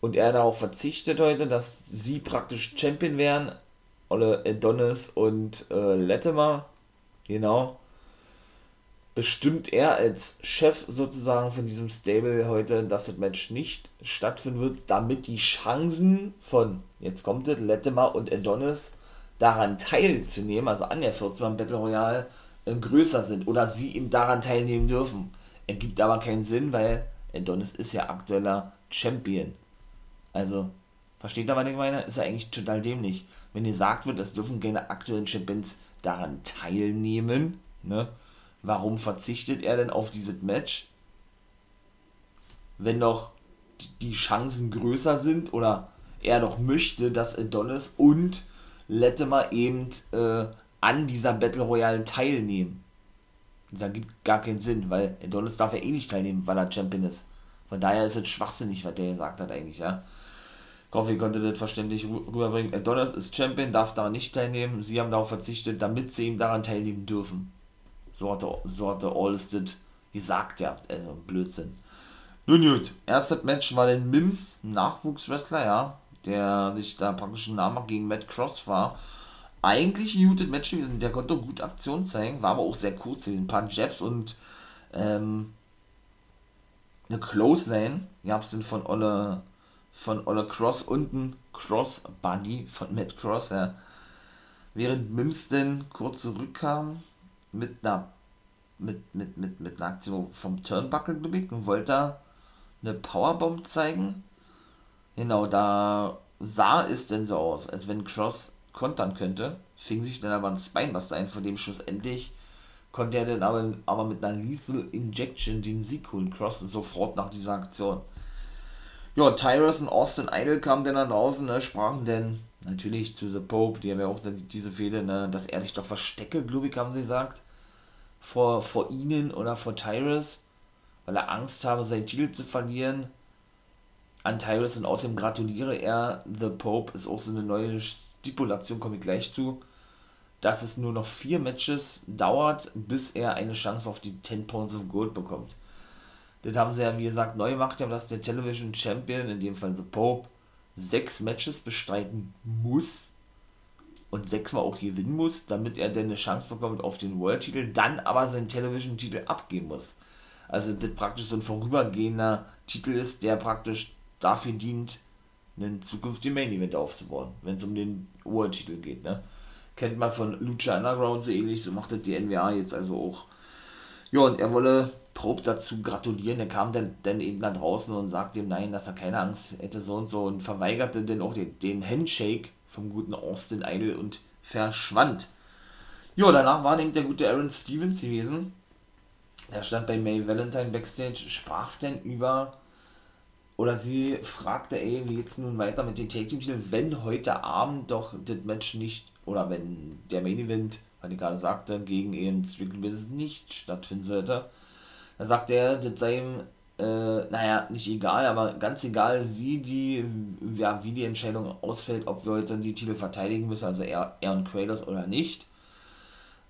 und er darauf verzichtet heute, dass sie praktisch Champion wären, Olle Adonis und äh, Latimer, genau, bestimmt er als Chef sozusagen von diesem Stable heute, dass das Match nicht stattfinden wird, damit die Chancen von, jetzt kommt es, Latimer und Adonis daran teilzunehmen, also an der 14 Battle Royale, größer sind oder sie ihm daran teilnehmen dürfen. Ergibt aber keinen Sinn, weil Adonis ist ja aktueller Champion. Also, versteht ihr, was ich meine? Ist ja eigentlich total dämlich. Wenn gesagt wird, es dürfen keine aktuellen Champions daran teilnehmen, ne? Warum verzichtet er denn auf dieses Match? Wenn doch die Chancen größer sind oder er doch möchte, dass Adonis und Latimer eben äh, an dieser Battle Royale teilnehmen. Das gibt gar keinen Sinn, weil Adonis darf ja eh nicht teilnehmen, weil er Champion ist. Von daher ist es schwachsinnig, was der gesagt hat eigentlich, ja. Ich hoffe, das verständlich rüberbringen. Adonis ist Champion, darf daran nicht teilnehmen. Sie haben darauf verzichtet, damit sie ihm daran teilnehmen dürfen. So hat der, so hat das gesagt, ja. Also Blödsinn. Nun gut, erstes Match war den Mims, Nachwuchswrestler, ja, der sich da praktisch einen Namen gegen Matt Cross war. Eigentlich gutes Match gewesen, der konnte gut Aktion zeigen, war aber auch sehr kurz, ein paar Jabs und ähm, eine Close Lane gab es denn von Olle, von Olle Cross und ein Cross Buddy von Matt Cross, ja. Während Mims denn kurz zurückkam, mit einer mit, mit, mit, mit einer Aktion vom Turnbuckle, ich, und wollte da eine Powerbomb zeigen. Genau, da sah es denn so aus, als wenn Cross kontern könnte. Fing sich dann aber ein Spinebuster ein, von dem schlussendlich konnte er dann aber, aber mit einer Lethal Injection den Sieg holen. Cross sofort nach dieser Aktion. Ja, Tyrus und Austin Idol kamen dann nach draußen, ne, sprachen dann natürlich zu The Pope, die haben ja auch diese Fehler, ne, dass er sich doch verstecke, glaube ich, haben sie gesagt, vor, vor ihnen oder vor Tyrus, weil er Angst habe, seinen Titel zu verlieren. An Tyrus und außerdem gratuliere er The Pope, ist auch so eine neue Stipulation, komme ich gleich zu, dass es nur noch vier Matches dauert, bis er eine Chance auf die 10 Points of Gold bekommt. Das haben sie ja, wie gesagt, neu gemacht, dass der Television Champion, in dem Fall The Pope, sechs Matches bestreiten muss und sechsmal auch gewinnen muss, damit er dann eine Chance bekommt auf den World-Titel, dann aber seinen Television-Titel abgeben muss. Also das praktisch so ein vorübergehender Titel ist, der praktisch dafür dient, einen zukünftigen Main Event aufzubauen, wenn es um den World-Titel geht. Ne? Kennt man von Lucha Underground so ähnlich, so macht das die NWA jetzt also auch. Ja, und er wolle Probe dazu gratulieren. Er kam dann, dann eben da draußen und sagte ihm nein, dass er keine Angst hätte, so und so, und verweigerte dann auch den, den Handshake vom guten Austin Idol und verschwand. Ja, danach war eben der gute Aaron Stevens gewesen. Er stand bei May Valentine Backstage, sprach denn über, oder sie fragte, ey, wie geht's nun weiter mit den Take Team Titeln, wenn heute Abend doch das Match nicht, oder wenn der Main Event, weil ich gerade sagte, gegen eben Strictly Business nicht stattfinden sollte. Da sagte er, das sei ihm äh, naja, nicht egal, aber ganz egal, wie die, ja, wie die Entscheidung ausfällt, ob wir heute die Titel verteidigen müssen, also er, Kratos oder nicht,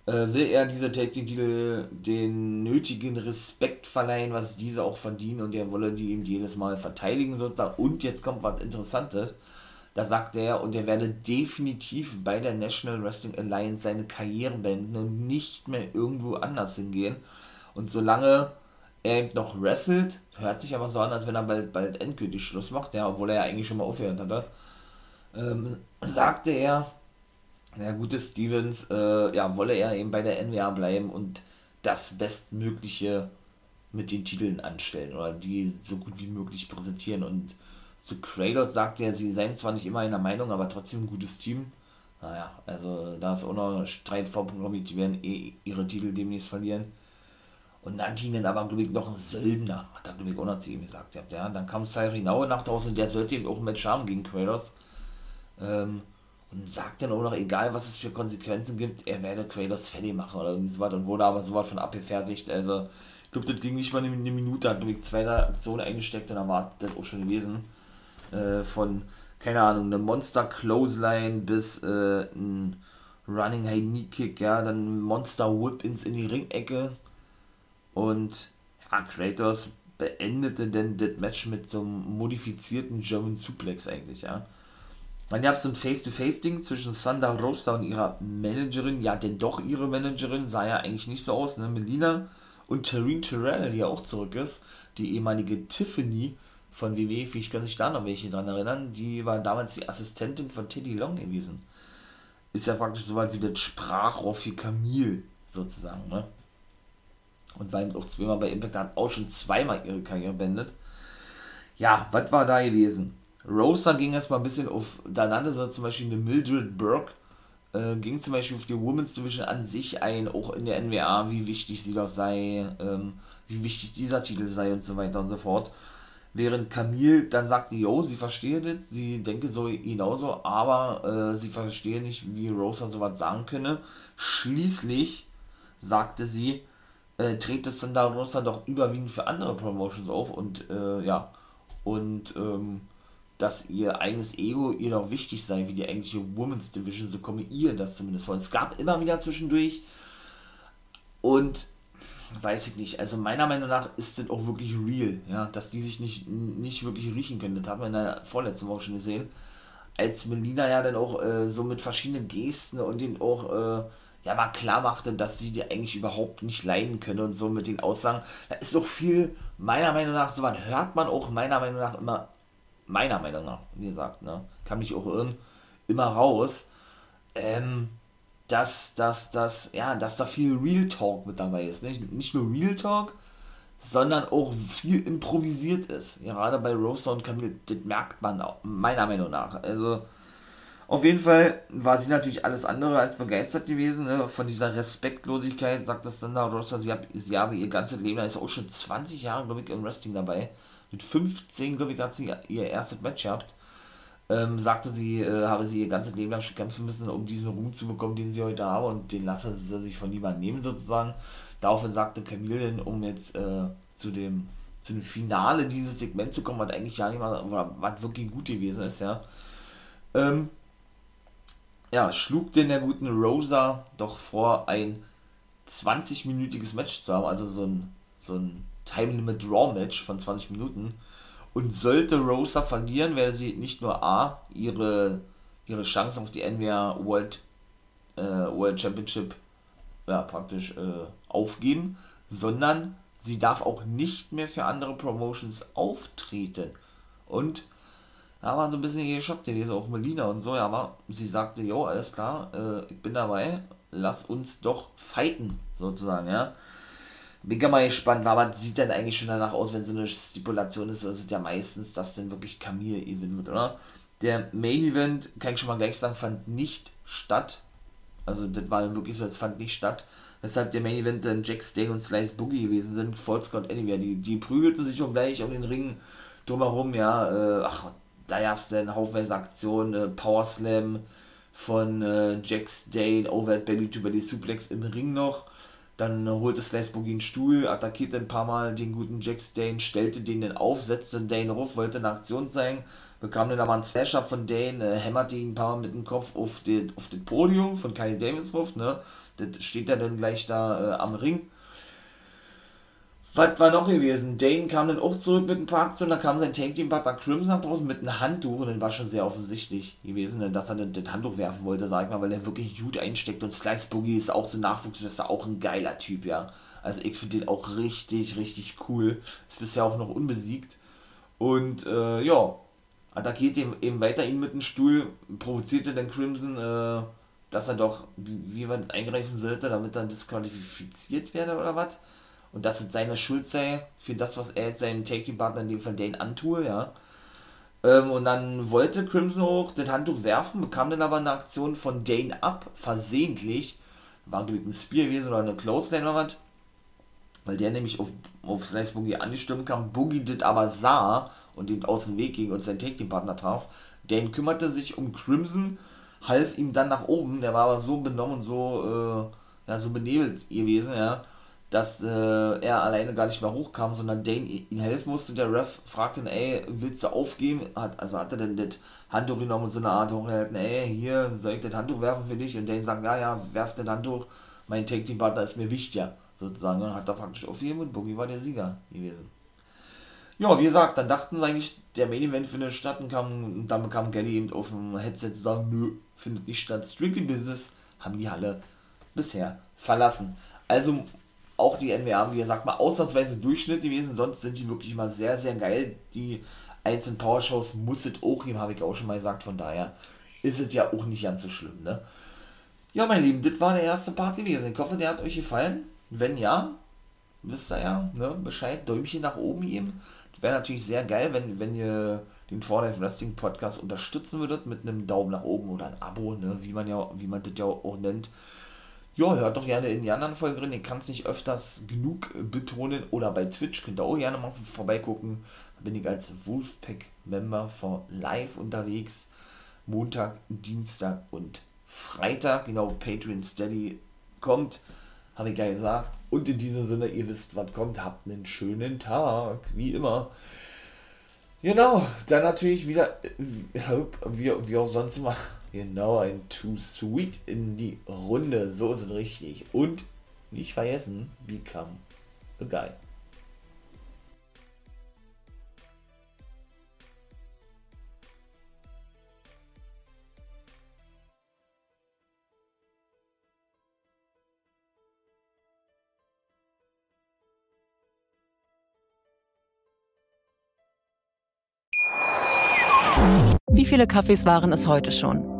will er diese Tag Titel den nötigen Respekt verleihen, was diese auch verdienen und er wolle die eben jedes Mal verteidigen sozusagen. Und jetzt kommt was Interessantes. Da sagt er, und er werde definitiv bei der National Wrestling Alliance seine Karriere beenden und nicht mehr irgendwo anders hingehen. Und solange er eben noch wrestelt, hört sich aber so an, als wenn er bald, bald endgültig Schluss macht, ja, obwohl er ja eigentlich schon mal aufgehört hatte, ähm, sagte er, der gute Stevens, äh, ja, wolle er eben bei der NWA bleiben und das Bestmögliche mit den Titeln anstellen oder die so gut wie möglich präsentieren. Und zu Kratos sagte er, sie seien zwar nicht immer einer Meinung, aber trotzdem ein gutes Team. Naja, also da ist auch noch Streit vorprogrammiert, die werden eh ihre Titel demnächst verlieren und nannte ihn dann aber, glaube ich, noch ein Söldner. Hat er, glaube ich, auch noch zu ihm gesagt. Ja. Dann kam Sairinaue nach draußen der sollte eben auch Match haben gegen Kratos. Ähm, und sagt dann auch noch, egal was es für Konsequenzen gibt, er werde Kratos fertig machen oder irgendwie sowas und wurde aber sowas von abgefertigt. Also, ich glaube, das ging nicht mal eine, Minute, hat, glaube ich, zwei Aktionen eingesteckt und dann war das auch schon gewesen. Äh, von, keine Ahnung, eine Monster Clothesline bis äh, ein Running High Knee Kick, ja, dann Monster Whip ins in die Ringecke und ja, Kratos beendete denn das Match mit so einem modifizierten German Suplex eigentlich, ja. Dann gab es so ein Face-to-Face-Ding zwischen Thunder Rosa und ihrer Managerin, ja, denn doch ihre Managerin, sah ja eigentlich nicht so aus, ne, Melina und Tareen Terrell, die ja auch zurück ist, die ehemalige Tiffany von WWE, ich kann sich da noch welche dran erinnern, die war damals die Assistentin von Teddy Long gewesen. Ist ja praktisch so weit wie das Sprachrohr für Camille, sozusagen, ne und war eben auch zweimal bei Impact, hat auch schon zweimal ihre Karriere beendet. Ja, was war da gewesen? Rosa ging erstmal ein bisschen auf, da nannte sie zum Beispiel eine Mildred Burke, äh, ging zum Beispiel auf die Women's Division an sich ein, auch in der NWA, wie wichtig sie doch sei, ähm, wie wichtig dieser Titel sei und so weiter und so fort. Während Camille dann sagte, yo, sie verstehe das, sie denke so genauso, aber äh, sie verstehe nicht, wie Rosa sowas sagen könne. Schließlich sagte sie, äh, trägt es dann daraus dann doch überwiegend für andere Promotions auf und äh, ja, und ähm, dass ihr eigenes Ego ihr doch wichtig sei, wie die eigentliche Women's Division, so komme ihr das zumindest vor. Es gab immer wieder zwischendurch und weiß ich nicht, also meiner Meinung nach ist das auch wirklich real, ja, dass die sich nicht, nicht wirklich riechen können. Das haben wir in der vorletzten Woche schon gesehen. Als Melina ja dann auch äh, so mit verschiedenen Gesten und eben auch äh, ja mal klar machte, dass sie die eigentlich überhaupt nicht leiden können und so mit den Aussagen. Da ist auch viel, meiner Meinung nach, so was hört man auch meiner Meinung nach immer, meiner Meinung nach, wie gesagt, ne, kann mich auch irren, immer raus, ähm, dass, dass, dass, ja, dass da viel Real Talk mit dabei ist. Nicht, nicht nur Real Talk, sondern auch viel improvisiert ist. Gerade bei Rosa und Camille, das merkt man auch, meiner Meinung nach. Also, auf jeden Fall war sie natürlich alles andere als begeistert gewesen ne? von dieser Respektlosigkeit, sagt das dann da Rosa. Sie, hab, sie habe ihr ganzes Leben, da ist auch schon 20 Jahre, glaube ich, im Wrestling dabei. Mit 15, glaube ich, hat sie ihr erstes Match gehabt. Ähm, sagte sie, äh, habe sie ihr ganzes Leben lang schon kämpfen müssen, um diesen Ruhm zu bekommen, den sie heute habe und den lasse sie sich von niemandem nehmen sozusagen. Daraufhin sagte Camille, um jetzt äh, zu dem zu dem Finale dieses Segments zu kommen, was eigentlich ja nicht mal, was wirklich gut gewesen ist, ja. Ähm, ja, schlug denn der guten Rosa doch vor, ein 20-minütiges Match zu haben, also so ein, so ein Time Limit Raw Match von 20 Minuten. Und sollte Rosa verlieren, werde sie nicht nur A, ihre, ihre Chance auf die NWA World, äh, World Championship ja, praktisch äh, aufgeben, sondern sie darf auch nicht mehr für andere Promotions auftreten. Und da war so ein bisschen geschockt gewesen, auch Melina und so, aber sie sagte, jo, alles klar, äh, ich bin dabei, lass uns doch fighten, sozusagen, ja. Bin mal gespannt, was sieht denn eigentlich schon danach aus, wenn so eine Stipulation ist, das ist ja meistens, dass dann wirklich Camille Event wird, oder? Der Main Event, kann ich schon mal gleich sagen, fand nicht statt. Also das war wirklich so, es fand nicht statt. Weshalb der Main Event dann Jack Stane und Slice Boogie gewesen sind, Fall Scott Anywhere. Die, die prügelten sich schon gleich um den Ring drumherum, ja. Äh, ach, da gab es dann haufenweise Aktionen, äh, Power Slam von äh, Jack Stane, Overhead Belly to Belly Suplex im Ring noch. Dann holte Slice Boogie einen Stuhl, attackierte ein paar Mal den guten Jack Stane, stellte den dann auf, setzte Dane ruf, wollte eine Aktion zeigen, bekam dann aber einen Smash-Up von Dane, äh, hämmerte ihn ein paar Mal mit dem Kopf auf, die, auf das Podium von Kyle Davis ruf, ne? Das steht er dann gleich da äh, am Ring. Was war noch gewesen? Dane kam dann auch zurück mit ein paar Aktionen, da kam sein Tank Team Partner Crimson nach draußen mit einem Handtuch und dann war schon sehr offensichtlich gewesen, ne, dass er das Handtuch werfen wollte, sag ich mal, weil er wirklich gut einsteckt und Slice Boogie ist auch so Nachwuchsschwester, auch ein geiler Typ, ja. Also ich finde den auch richtig, richtig cool. Ist bisher auch noch unbesiegt. Und äh, ja, attackiert eben, eben weiter ihn mit dem Stuhl, provozierte dann Crimson, äh, dass er doch, wie man eingreifen sollte, damit er disqualifiziert werde oder was und dass es seine Schuld sei für das, was er jetzt seinem Take-Team-Partner, in dem Fall Dane, antue, ja. Ähm, und dann wollte Crimson auch das Handtuch werfen, bekam dann aber eine Aktion von Dane ab, versehentlich. War glaube ich ein Spear gewesen oder eine Clothesline oder was. Weil der nämlich auf, auf Slice Boogie angestimmt kam, Boogie das aber sah und ihm aus dem Weg ging und seinen Take-Team-Partner traf. Dane kümmerte sich um Crimson, half ihm dann nach oben, der war aber so benommen und so, äh, ja, so benebelt gewesen, ja dass äh, er alleine gar nicht mehr hochkam, sondern Dane ihm helfen musste. Der Ref fragte ihn, ey, willst du aufgeben? Hat, also hat er denn das Handtuch genommen und so eine Art hochgehalten, ey, hier, soll ich das Handtuch werfen für dich? Und Dane sagt, ja, ja, werf das Handtuch, mein Tag Team Partner ist mir wichtiger, sozusagen. Und hat da praktisch aufgegeben und Boogie war der Sieger gewesen. Ja, wie gesagt, dann dachten sie eigentlich, der Main Event findet statt und, kam, und dann bekam Kelly eben auf dem Headset zu sagen, nö, findet nicht statt. Strictly Business haben die Halle bisher verlassen. Also auch die NWA, wie gesagt, mal ausnahmsweise Durchschnitt gewesen, sonst sind die wirklich mal sehr, sehr geil. Die einzelnen Powershows muss es auch geben, habe ich auch schon mal gesagt, von daher ist es ja auch nicht ganz so schlimm, ne? Ja, mein Lieben, das war der erste Part gewesen. Ich hoffe, der hat euch gefallen. Wenn ja, wisst ihr ja, ne, Bescheid, Däumchen nach oben geben. Wäre natürlich sehr geil, wenn, wenn ihr den 4 Wrestling Podcast unterstützen würdet mit einem Daumen nach oben oder ein Abo, ne, wie man ja, wie man das ja auch nennt ja, hört doch gerne in die anderen Folgen drin. Ich kann es nicht öfters genug betonen. Oder bei Twitch könnt ihr auch gerne mal vorbeigucken. Da bin ich als Wolfpack-Member for live unterwegs. Montag, Dienstag und Freitag. Genau, Patreon Steady kommt. Habe ich ja gesagt. Und in diesem Sinne, ihr wisst, was kommt. Habt einen schönen Tag. Wie immer. Genau, dann natürlich wieder, wie, wie auch sonst immer, Genau, ein Too Sweet in die Runde. So ist es richtig. Und nicht vergessen, become a guy. Wie viele Kaffees waren es heute schon?